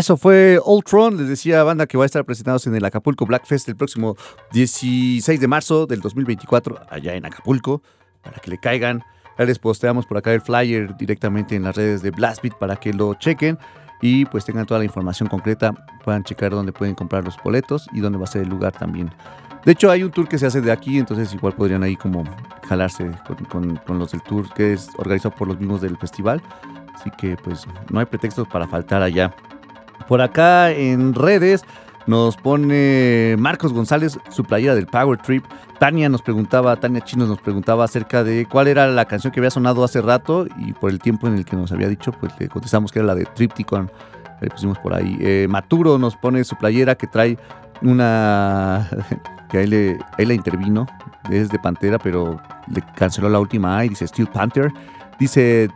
Eso fue Ultron, les decía banda que va a estar presentados en el Acapulco Black Fest el próximo 16 de marzo del 2024, allá en Acapulco, para que le caigan. Ya les posteamos por acá el flyer directamente en las redes de Blastbeat para que lo chequen y pues tengan toda la información concreta, puedan checar dónde pueden comprar los boletos y dónde va a ser el lugar también. De hecho, hay un tour que se hace de aquí, entonces igual podrían ahí como jalarse con, con los del tour que es organizado por los mismos del festival. Así que pues no hay pretextos para faltar allá. Por acá en redes nos pone Marcos González su playera del Power Trip. Tania nos preguntaba, Tania Chinos nos preguntaba acerca de cuál era la canción que había sonado hace rato y por el tiempo en el que nos había dicho, pues le contestamos que era la de Tripticon. Le pusimos por ahí. Eh, Maturo nos pone su playera que trae una (laughs) que ahí, le, ahí la intervino, es de Pantera, pero le canceló la última y dice Steel Panther. Dice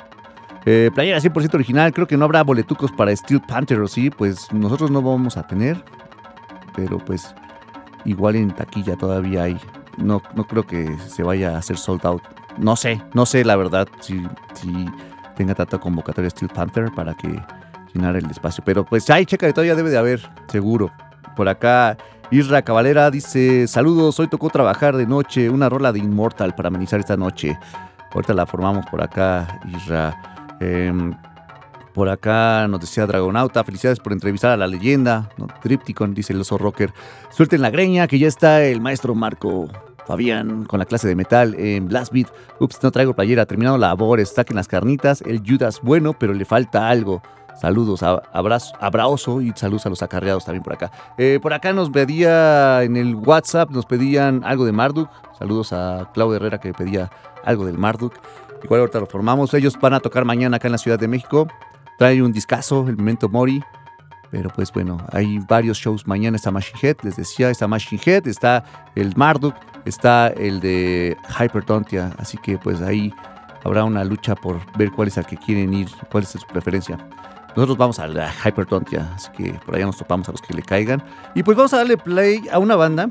eh, playera 100% original, creo que no habrá boletucos para Steel Panther o sí, pues nosotros no vamos a tener, pero pues igual en taquilla todavía hay. No, no creo que se vaya a hacer sold out. No sé, no sé la verdad si, si tenga tanta convocatoria Steel Panther para que llenar el espacio. Pero pues hay, checa, todavía debe de haber, seguro. Por acá, Isra Cavalera dice: Saludos, hoy tocó trabajar de noche, una rola de Immortal para amenizar esta noche. Ahorita la formamos por acá, Isra. Em, por acá nos decía Dragonauta, felicidades por entrevistar a la leyenda. Tripticon, dice el oso rocker. Suelten la greña, que ya está el maestro Marco Fabián con la clase de metal en Blast Beat. Ups, no traigo playera, terminado labores, saquen las carnitas. El Judas bueno, pero le falta algo. Saludos, abrazo, abrazo y saludos a los acarreados también por acá. Eh, por acá nos pedía en el WhatsApp, nos pedían algo de Marduk. Saludos a Claudio Herrera que pedía algo del Marduk. Igual ahorita lo formamos. Ellos van a tocar mañana acá en la Ciudad de México. Trae un discazo, el Memento Mori. Pero pues bueno, hay varios shows mañana. Está Machine Head, les decía, está Machine Head, está el Marduk, está el de Hyperdontia. Así que pues ahí habrá una lucha por ver cuál es el que quieren ir, cuál es su preferencia. Nosotros vamos a la Hyperdontia, así que por allá nos topamos a los que le caigan. Y pues vamos a darle play a una banda.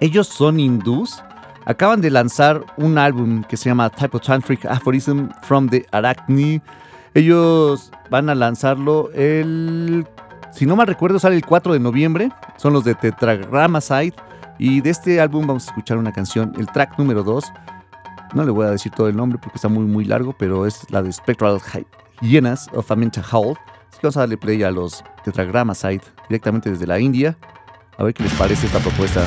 Ellos son hindús. Acaban de lanzar un álbum que se llama Typotantric Aphorism from the Arachne. Ellos van a lanzarlo el. Si no mal recuerdo, sale el 4 de noviembre. Son los de Tetragrama Side. Y de este álbum vamos a escuchar una canción, el track número 2. No le voy a decir todo el nombre porque está muy, muy largo, pero es la de Spectral Hyenas of Aminta Hall. Así que vamos a darle play a los Tetragrama Side directamente desde la India. A ver qué les parece esta propuesta.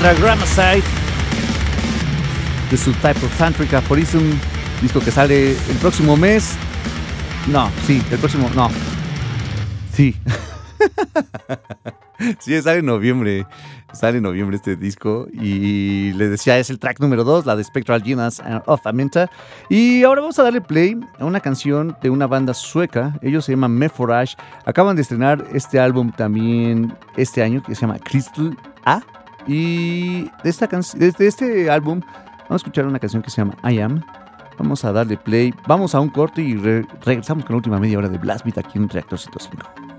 Tetragrammacyte de su Type of Aphorism, disco que sale el próximo mes. No, sí, el próximo, no. Sí. (laughs) sí, sale en noviembre. Sale en noviembre este disco. Y les decía, es el track número 2, la de Spectral Genus of Amenta. Y ahora vamos a darle play a una canción de una banda sueca. Ellos se llaman Meforage. Acaban de estrenar este álbum también este año que se llama Crystal A. Y de, esta este álbum vamos a escuchar una canción que se llama I Am. Vamos a darle play, vamos a un corte y regresamos con la última media hora de Blast Beat aquí en Reactor 105.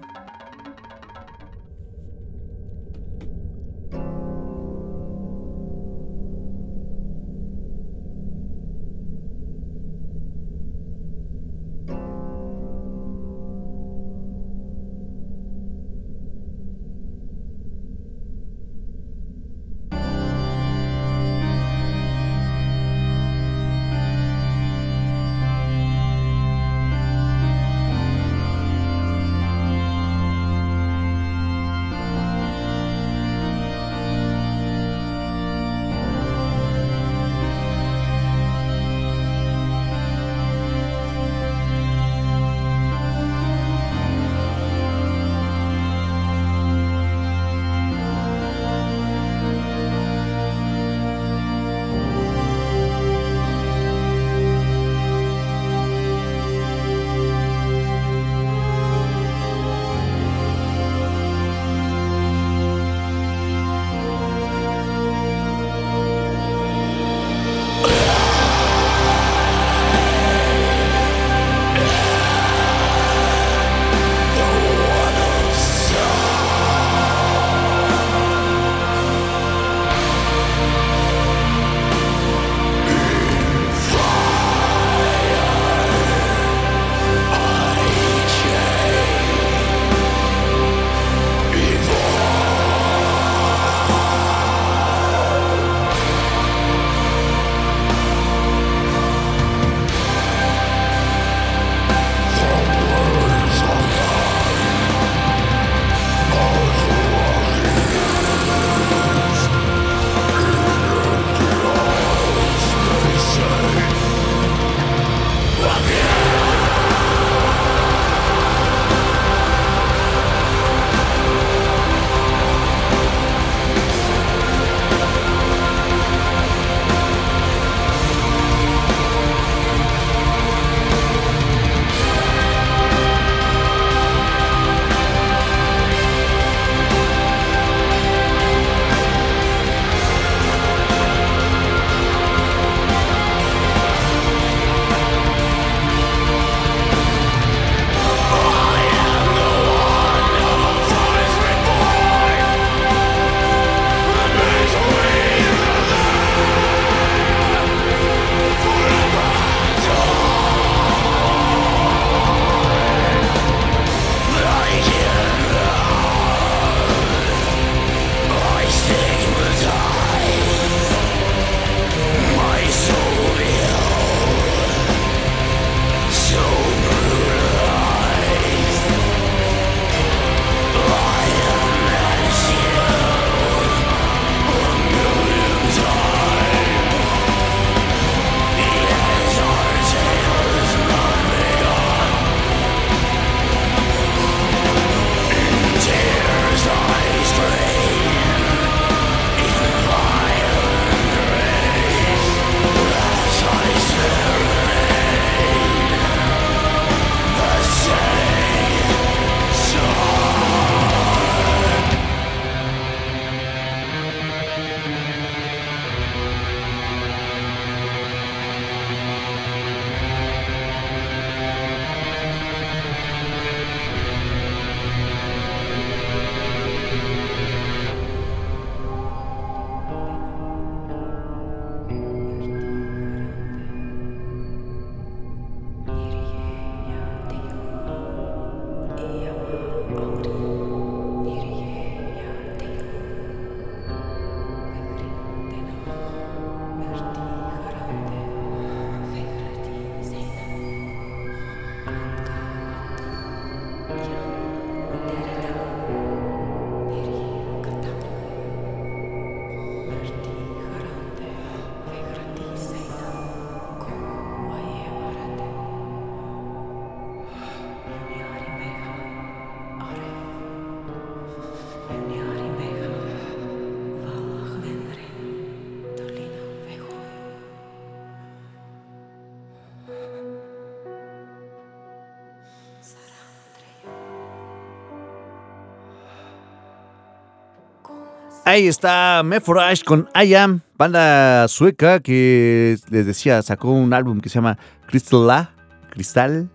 Ahí está Meforage con I Am, banda sueca que les decía, sacó un álbum que se llama Crystala, Cristal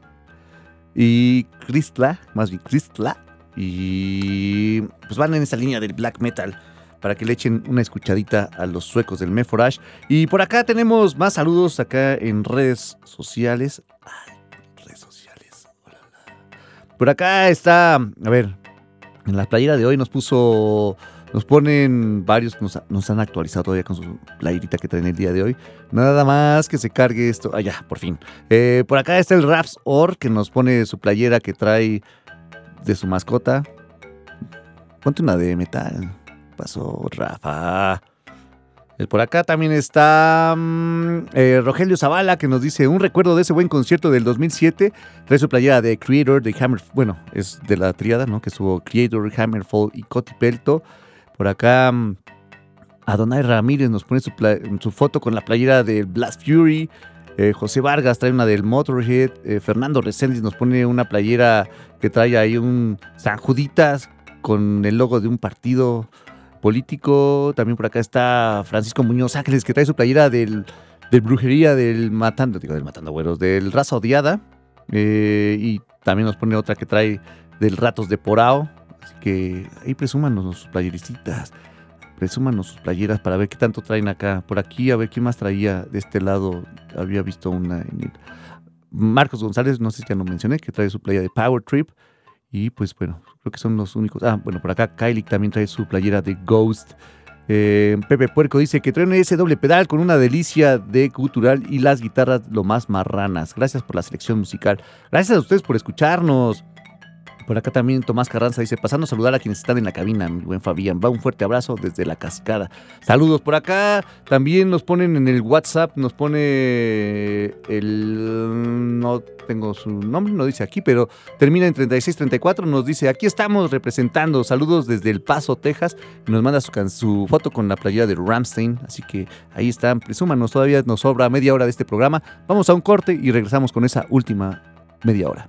y Crystla, más bien Crystla, y pues van en esa línea del black metal para que le echen una escuchadita a los suecos del Meforage. Y por acá tenemos más saludos acá en redes sociales. Ay, redes sociales. Por acá está, a ver, en la playera de hoy nos puso nos ponen varios, nos, nos, han actualizado todavía con su playerita que traen el día de hoy. Nada más que se cargue esto. Ah, ya, por fin. Eh, por acá está el Raps Or que nos pone su playera que trae de su mascota. Ponte una de metal. Pasó, Rafa. El por acá también está um, eh, Rogelio Zavala que nos dice un recuerdo de ese buen concierto del 2007. Trae su playera de Creator, de Hammer, bueno, es de la triada, ¿no? Que estuvo Creator, Hammerfall y Coti Pelto. Por acá, mm, Adonai Ramírez nos pone su, foto con la playera del Blast Fury. Eh, José Vargas trae una del Motorhead. Eh, Fernando Reséndiz nos pone una playera que trae ahí un San Juditas con el logo de un partido político. También por acá está Francisco Muñoz Ángeles que trae su playera del, del Brujería del Matando, digo, del Matando Güeros, del Raza Odiada. Eh, y también nos pone otra que trae del Ratos de Porao. Así que ahí presúmanos sus playericitas. Presúmanos sus playeras para ver qué tanto traen acá. Por aquí, a ver quién más traía de este lado. Había visto una en el... Marcos González, no sé si ya lo mencioné, que trae su playa de Power Trip. Y pues bueno, creo que son los únicos. Ah, bueno, por acá Kylie también trae su playera de Ghost. Eh, Pepe Puerco dice que trae ese doble pedal con una delicia de cultural y las guitarras lo más marranas. Gracias por la selección musical. Gracias a ustedes por escucharnos. Por acá también Tomás Carranza dice, pasando a saludar a quienes están en la cabina, mi buen Fabián. Va un fuerte abrazo desde la cascada. Saludos por acá. También nos ponen en el WhatsApp, nos pone el... No tengo su nombre, no dice aquí, pero termina en 3634. Nos dice, aquí estamos representando. Saludos desde El Paso, Texas. Nos manda su, su foto con la playera de Ramstein. Así que ahí están. Presúmanos, todavía nos sobra media hora de este programa. Vamos a un corte y regresamos con esa última media hora.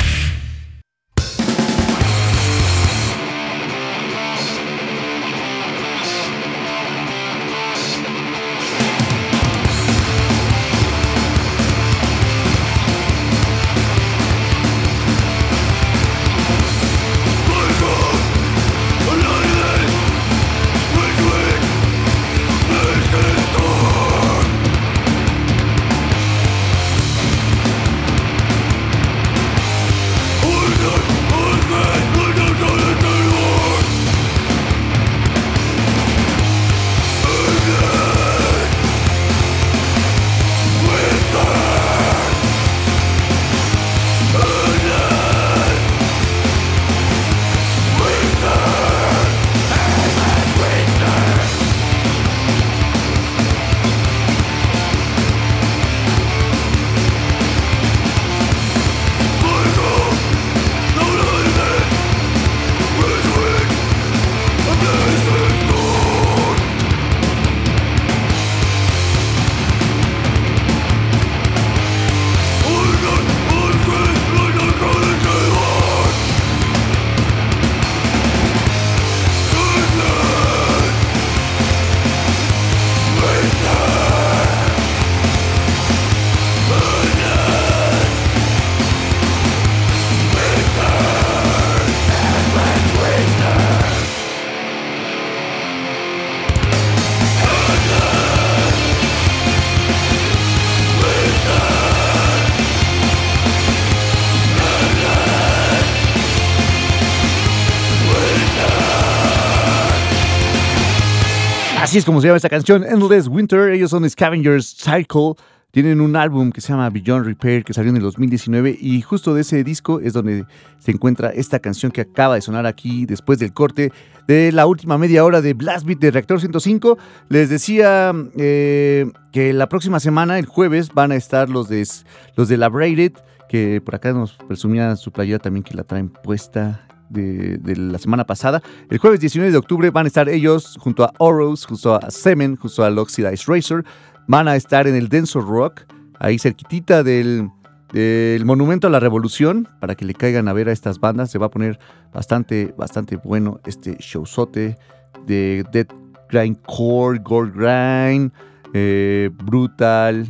Es como se llama esta canción, Endless Winter. Ellos son Scavengers Cycle. Tienen un álbum que se llama Beyond Repair que salió en el 2019 y justo de ese disco es donde se encuentra esta canción que acaba de sonar aquí después del corte de la última media hora de Blast Beat de Reactor 105. Les decía eh, que la próxima semana, el jueves, van a estar los de, los de Labrated, que por acá nos presumía su playera también que la traen puesta de, la semana pasada. El jueves 19 de octubre van a estar ellos junto a Oros, junto a Semen, junto al Oxidized Racer. Van a estar en el Denso Rock, ahí cerquitita del, del Monumento a la Revolución, para que le caigan a ver a estas bandas. Se va a poner bastante, bastante bueno este showzote de Dead Grind Core, Gold Grind, eh, Brutal,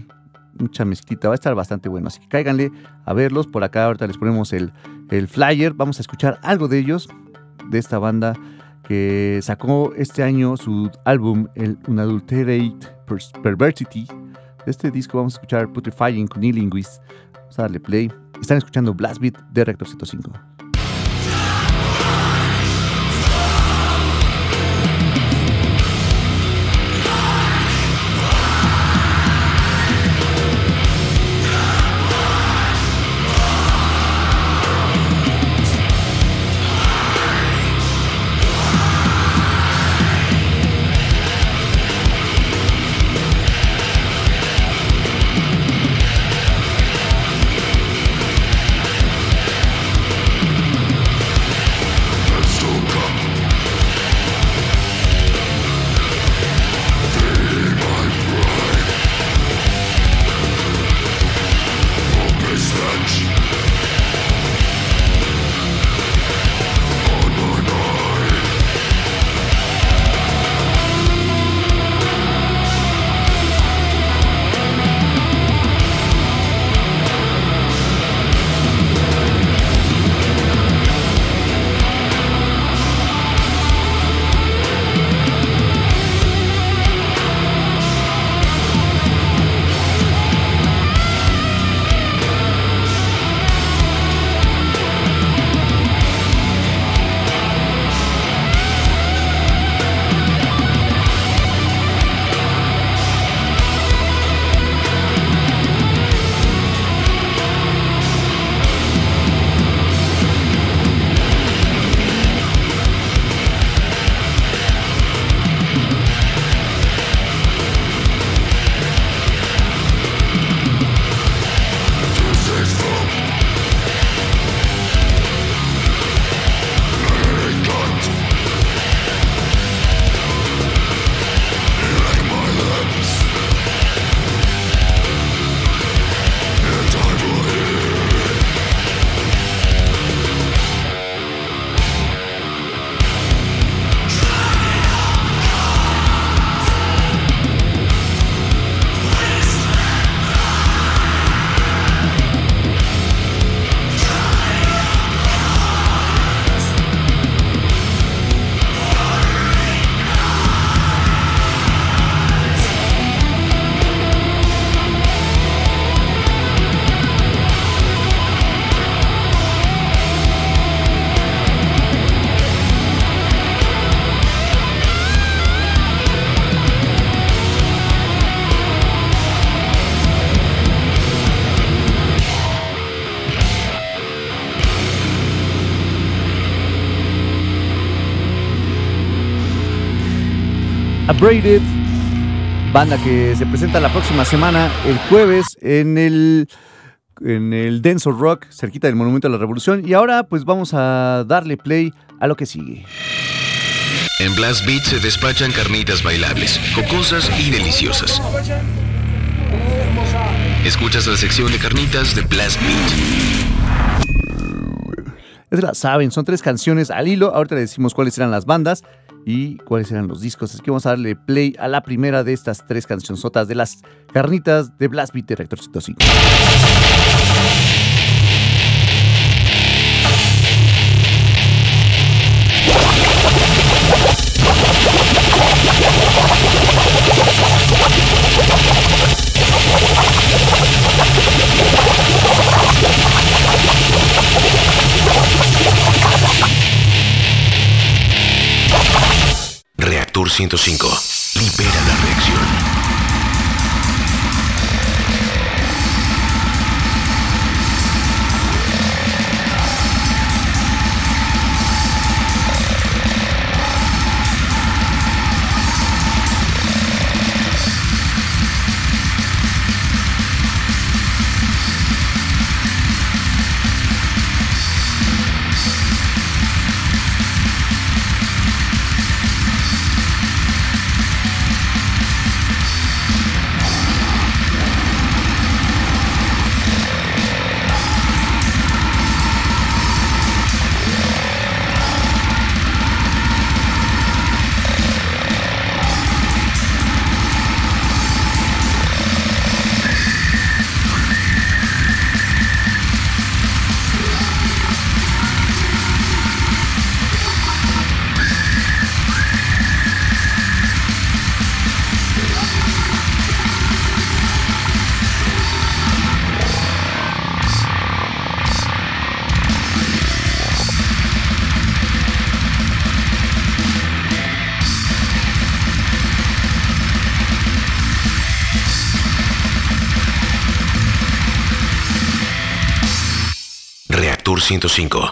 mucha mezquita. Va a estar bastante bueno, así que cáiganle a verlos. Por acá ahorita les ponemos el, el flyer. Vamos a escuchar algo de ellos, de esta banda que sacó este año su álbum, el Unadulterate Perversity. De este disco vamos a escuchar Putrefying Cunilinguist. Vamos a darle play. Están escuchando Blast Beat de Rector 105. Braided, banda que se presenta la próxima semana, el jueves, en el, en el Denso Rock, cerquita del Monumento a la Revolución. Y ahora, pues vamos a darle play a lo que sigue. En Blast Beat se despachan carnitas bailables, cocosas y deliciosas. Escuchas la sección de carnitas de Blast Beat. Es la saben, son tres canciones al hilo. Ahorita le decimos cuáles eran las bandas y cuáles eran los discos. Así que vamos a darle play a la primera de estas tres cancionzotas de las carnitas de Blast Beat Director 105. 105. 105.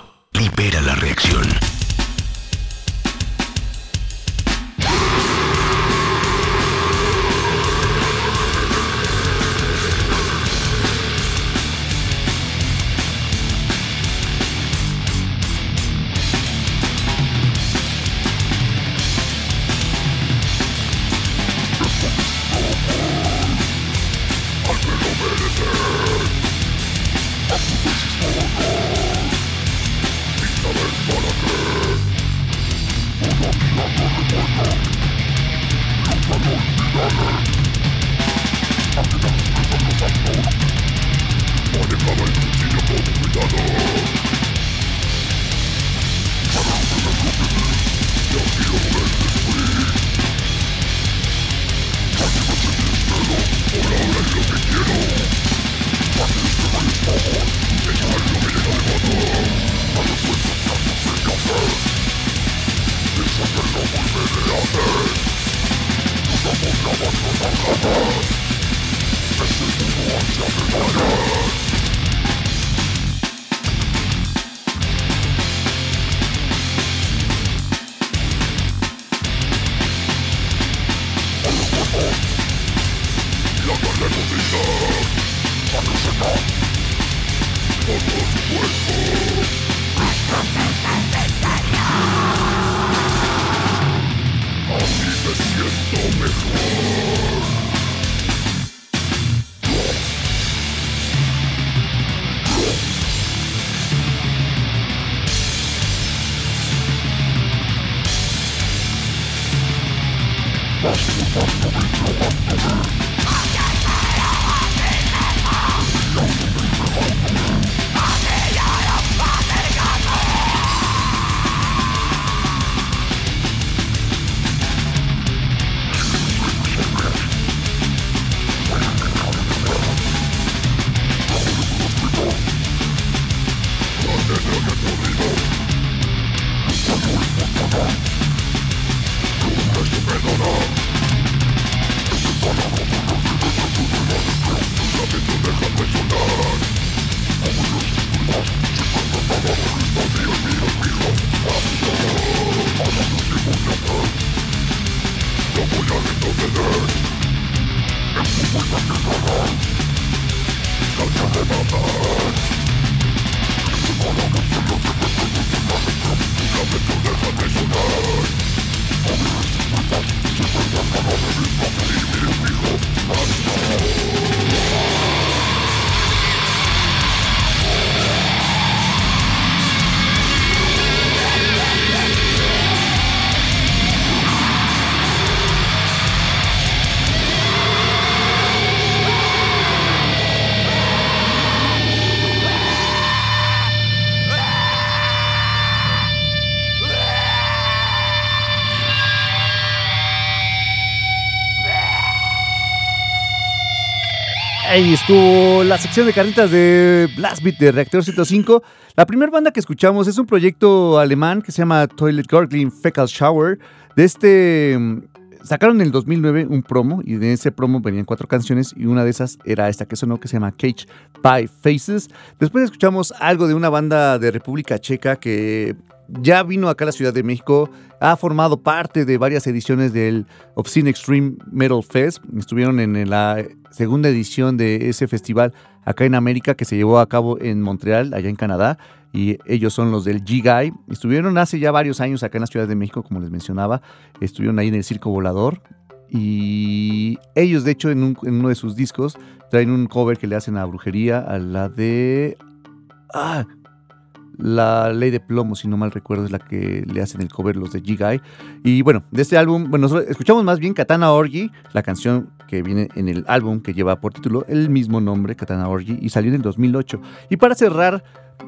Estuvo la sección de carnitas de Blast Beat de Reactor 105. La primera banda que escuchamos es un proyecto alemán que se llama Toilet Gargling Fecal Shower. De este mm, sacaron en el 2009 un promo y de ese promo venían cuatro canciones y una de esas era esta que sonó que se llama Cage Pie Faces. Después escuchamos algo de una banda de República Checa que ya vino acá a la Ciudad de México, ha formado parte de varias ediciones del Obscene Extreme Metal Fest. Estuvieron en la segunda edición de ese festival acá en América que se llevó a cabo en Montreal, allá en Canadá. Y ellos son los del G-Guy. Estuvieron hace ya varios años acá en la Ciudad de México, como les mencionaba. Estuvieron ahí en el Circo Volador. Y ellos, de hecho, en, uno de sus discos traen un cover que le hacen a Brujería, a la de... Ah, la Ley de Plomo, si no mal recuerdo, es la que le hacen el cover los de G-Guy. Y bueno, de este álbum, bueno, escuchamos más bien Katana Orgy, la canción que viene en el álbum que lleva por título el mismo nombre, Katana Orgy, y salió en el 2008. Y para cerrar,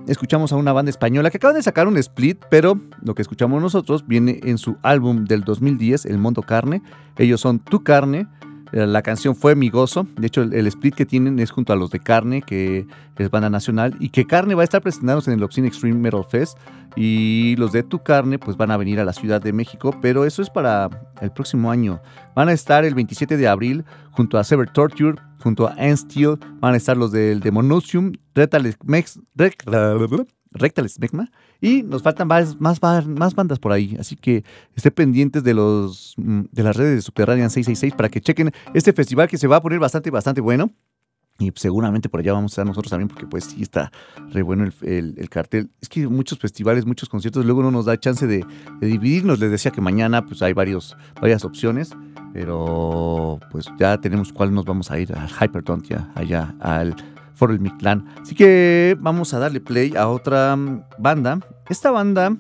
escuchamos a una banda española que acaba de sacar un split, pero lo que escuchamos nosotros viene en su álbum del 2010, El Mundo Carne. Ellos son Tu Carne. Eh, la canción fue Mi Gozo. De hecho, el, split que tienen es junto a los de Carne, que es banda nacional, y que Carne va a estar presentándose en el Obscene Extreme Metal Fest. Y los de Tu Carne, pues van a venir a la Ciudad de México, pero eso es para el próximo año. Van a estar el 27 de abril junto a Sever Torture, junto a Steel, van a estar los del Demonusium, Retalex, Rectal Smegma. Y nos faltan más, más, más bandas por ahí. Así que estén pendientes de, los, mm, de las redes de Subterranean 666 para que chequen este festival que se va a poner bastante, bastante bueno. Y seguramente por allá vamos a estar nosotros también, porque pues sí está re bueno el, cartel. Es que muchos festivales, muchos conciertos, luego no nos da chance de, dividirnos. Les decía que mañana pues hay varios, varias opciones, pero pues ya tenemos cuál nos vamos a ir al Hyperdont ya, allá al Foro el Mictlán. Así que vamos a darle play a otra banda. Esta banda...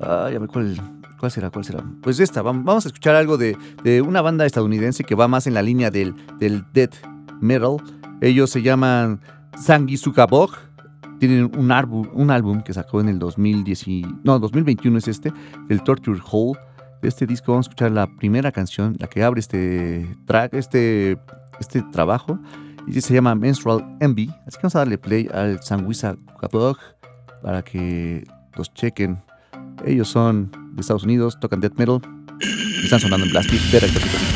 Ah, ya me cuál, ¿Cuál será? ¿Cuál será? Pues esta, vamos a escuchar algo de, una banda estadounidense que va más en la línea del, del death metal. Ellos se llaman Sanguisukabog. Tienen un, álbum, un álbum que sacó en el 2010, no, 2021 es este, el Torture Hole. De este disco vamos a escuchar la primera canción, la que abre este track, este, este trabajo. Y se llama Menstrual Envy. Así que vamos a darle play al Sanguisukabog para que los chequen. Ellos son de Estados Unidos, tocan death metal y están sonando en Blast Beat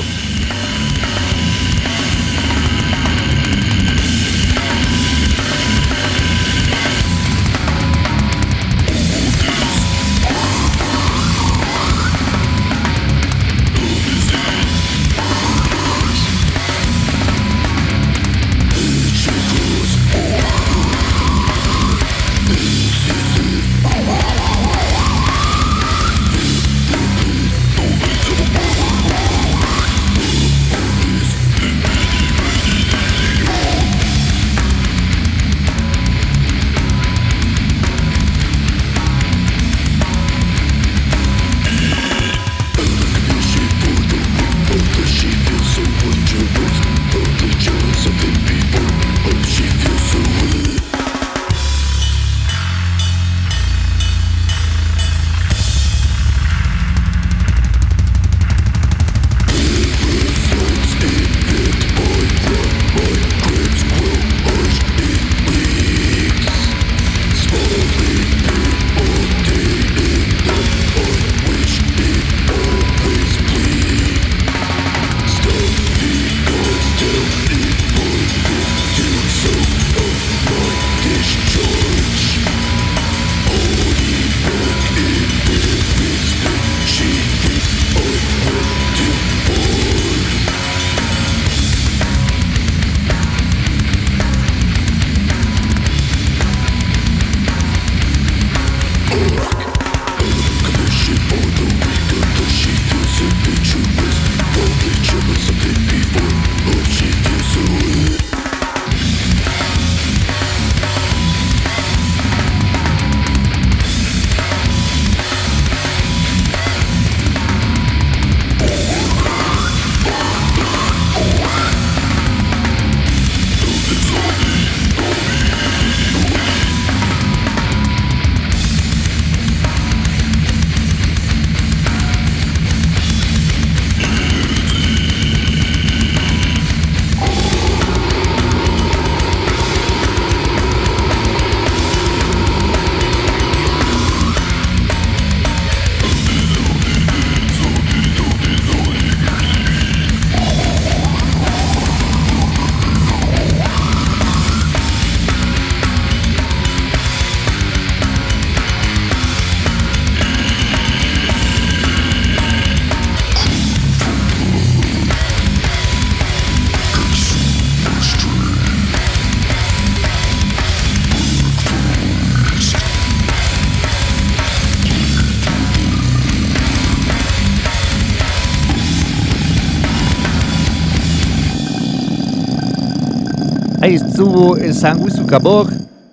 estuvo el Sanguisukabog,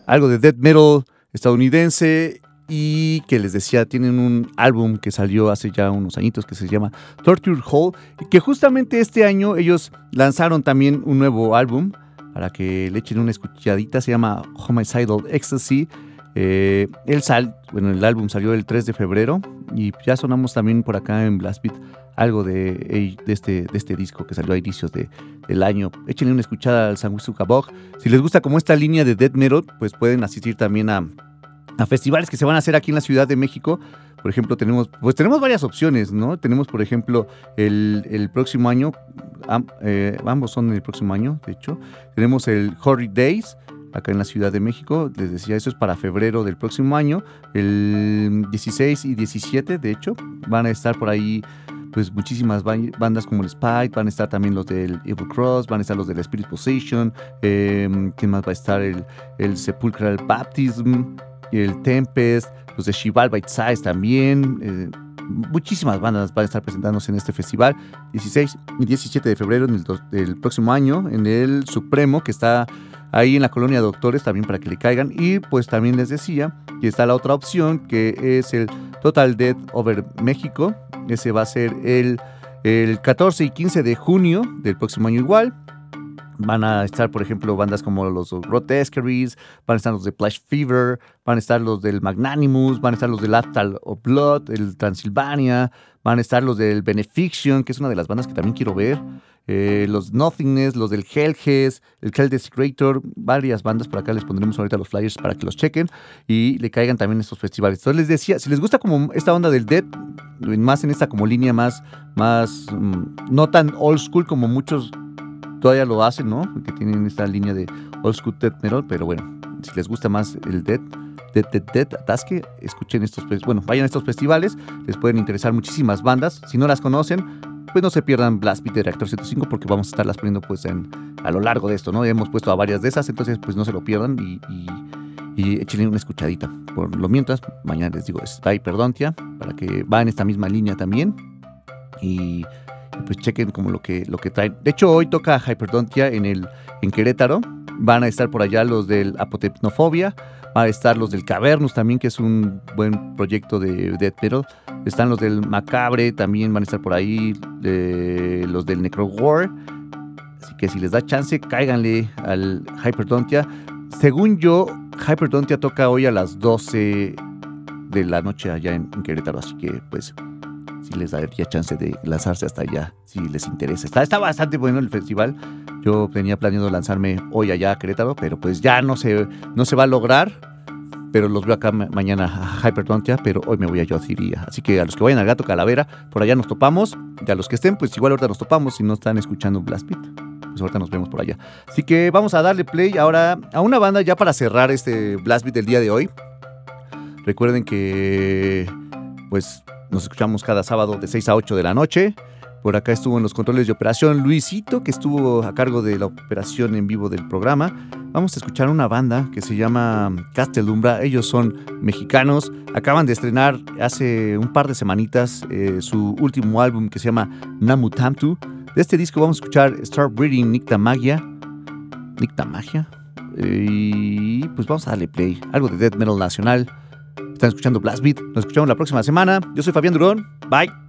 algo de death metal estadounidense y que les decía, tienen un álbum que salió hace ya unos añitos que se llama Torture Hall y que justamente este año ellos lanzaron también un nuevo álbum para que le echen una escuchadita, se llama Homicidal Ecstasy. Eh, el, sal, bueno, el álbum salió el 3 de febrero y ya sonamos también por acá en Blast Beat algo de, este, de este disco que salió a inicios de, del año. Échenle una escuchada al Sanguisuka Bog. Si les gusta como esta línea de death metal, pues pueden asistir también a, festivales que se van a hacer aquí en la Ciudad de México. Por ejemplo, tenemos, pues tenemos varias opciones, ¿no? Tenemos, por ejemplo, el, próximo año, eh, ambos son el próximo año, de hecho. Tenemos el Horry Days, acá en la Ciudad de México. Les decía, eso es para febrero del próximo año. El 16 y 17, de hecho, van a estar por ahí pues muchísimas bandas como el Spike, van a estar también los del Evil Cross, van a estar los del Spirit Possession, eh, ¿quién más va a estar? El, el Sepulchral Baptism, el Tempest, los de Shival Bite Size también. Eh, muchísimas bandas van a estar presentándose en este festival, 16 y 17 de febrero del próximo año, en el Supremo, que está ahí en la colonia Doctores, también para que le caigan. Y pues también les decía que está la otra opción, que es el Total Death Over México. Ese va a ser el, el 14 y 15 de junio del próximo año igual. Van a estar, por ejemplo, bandas como los Grotesqueries, van a estar los de Flash Fever, van a estar los del Magnanimus, van a estar los del Aftal of Blood, el Transilvania, van a estar los del Benefiction, que es una de las bandas que también quiero ver. Eh, los Nothingness, los del Hellges, el Hell Desecrator, varias bandas por acá les pondremos ahorita los flyers para que los chequen y le caigan también estos festivales. Entonces les decía, si les gusta como esta onda del Dead, más en esta como línea más, más mm, no tan old school como muchos todavía lo hacen, ¿no? Que tienen esta línea de old school death metal, pero bueno, si les gusta más el Dead, Dead, Dead, Dead, Atasque, escuchen estos, bueno, vayan a estos festivales, les pueden interesar muchísimas bandas, si no las conocen, pues no se pierdan Blast Beat de Reactor 105 porque vamos a estarlas poniendo pues en, a lo largo de esto, ¿no? hemos puesto a varias de esas, entonces pues no se lo pierdan y, y, échenle una escuchadita. Por lo mientras, mañana les digo, está Hyperdontia, para que va en esta misma línea también y, pues chequen como lo que, lo que traen. De hecho, hoy toca Hyperdontia en, el, en Querétaro, van a estar por allá los del Apotepnofobia, Va a estar los del Cavernus también, que es un buen proyecto de death metal. Están los del Macabre, también van a estar por ahí. los del Necro War. Así que si les da chance, cáiganle al Hyperdontia. Según yo, Hyperdontia toca hoy a las 12 de la noche allá en, Querétaro. Así que, pues, si les daría chance de lanzarse hasta allá, si les interesa. Está, está bastante bueno el festival. Yo tenía planeado lanzarme hoy allá a Querétaro, pero pues ya no se, no se va a lograr. Pero los veo acá mañana a Hyperdontia, pero hoy me voy a Yociría. Así que a los que vayan al Gato Calavera, por allá nos topamos. Y a los que estén, pues igual ahorita nos topamos si no están escuchando Blast Beat. Pues ahorita nos vemos por allá. Así que vamos a darle play ahora a una banda ya para cerrar este Blast Beat del día de hoy. Recuerden que pues nos escuchamos cada sábado de 6 a 8 de la noche. Por acá estuvo en los controles de operación Luisito, que estuvo a cargo de la operación en vivo del programa. Vamos a escuchar una banda que se llama Castelumbra. Ellos son mexicanos. Acaban de estrenar hace un par de semanitas eh, su último álbum que se llama Namutamtu. De este disco vamos a escuchar Start Breeding Nicta Magia. Nicta Magia. Y pues vamos a darle play. Algo de death metal nacional. Están escuchando Blast Beat. Nos escuchamos la próxima semana. Yo soy Fabián Durón. Bye.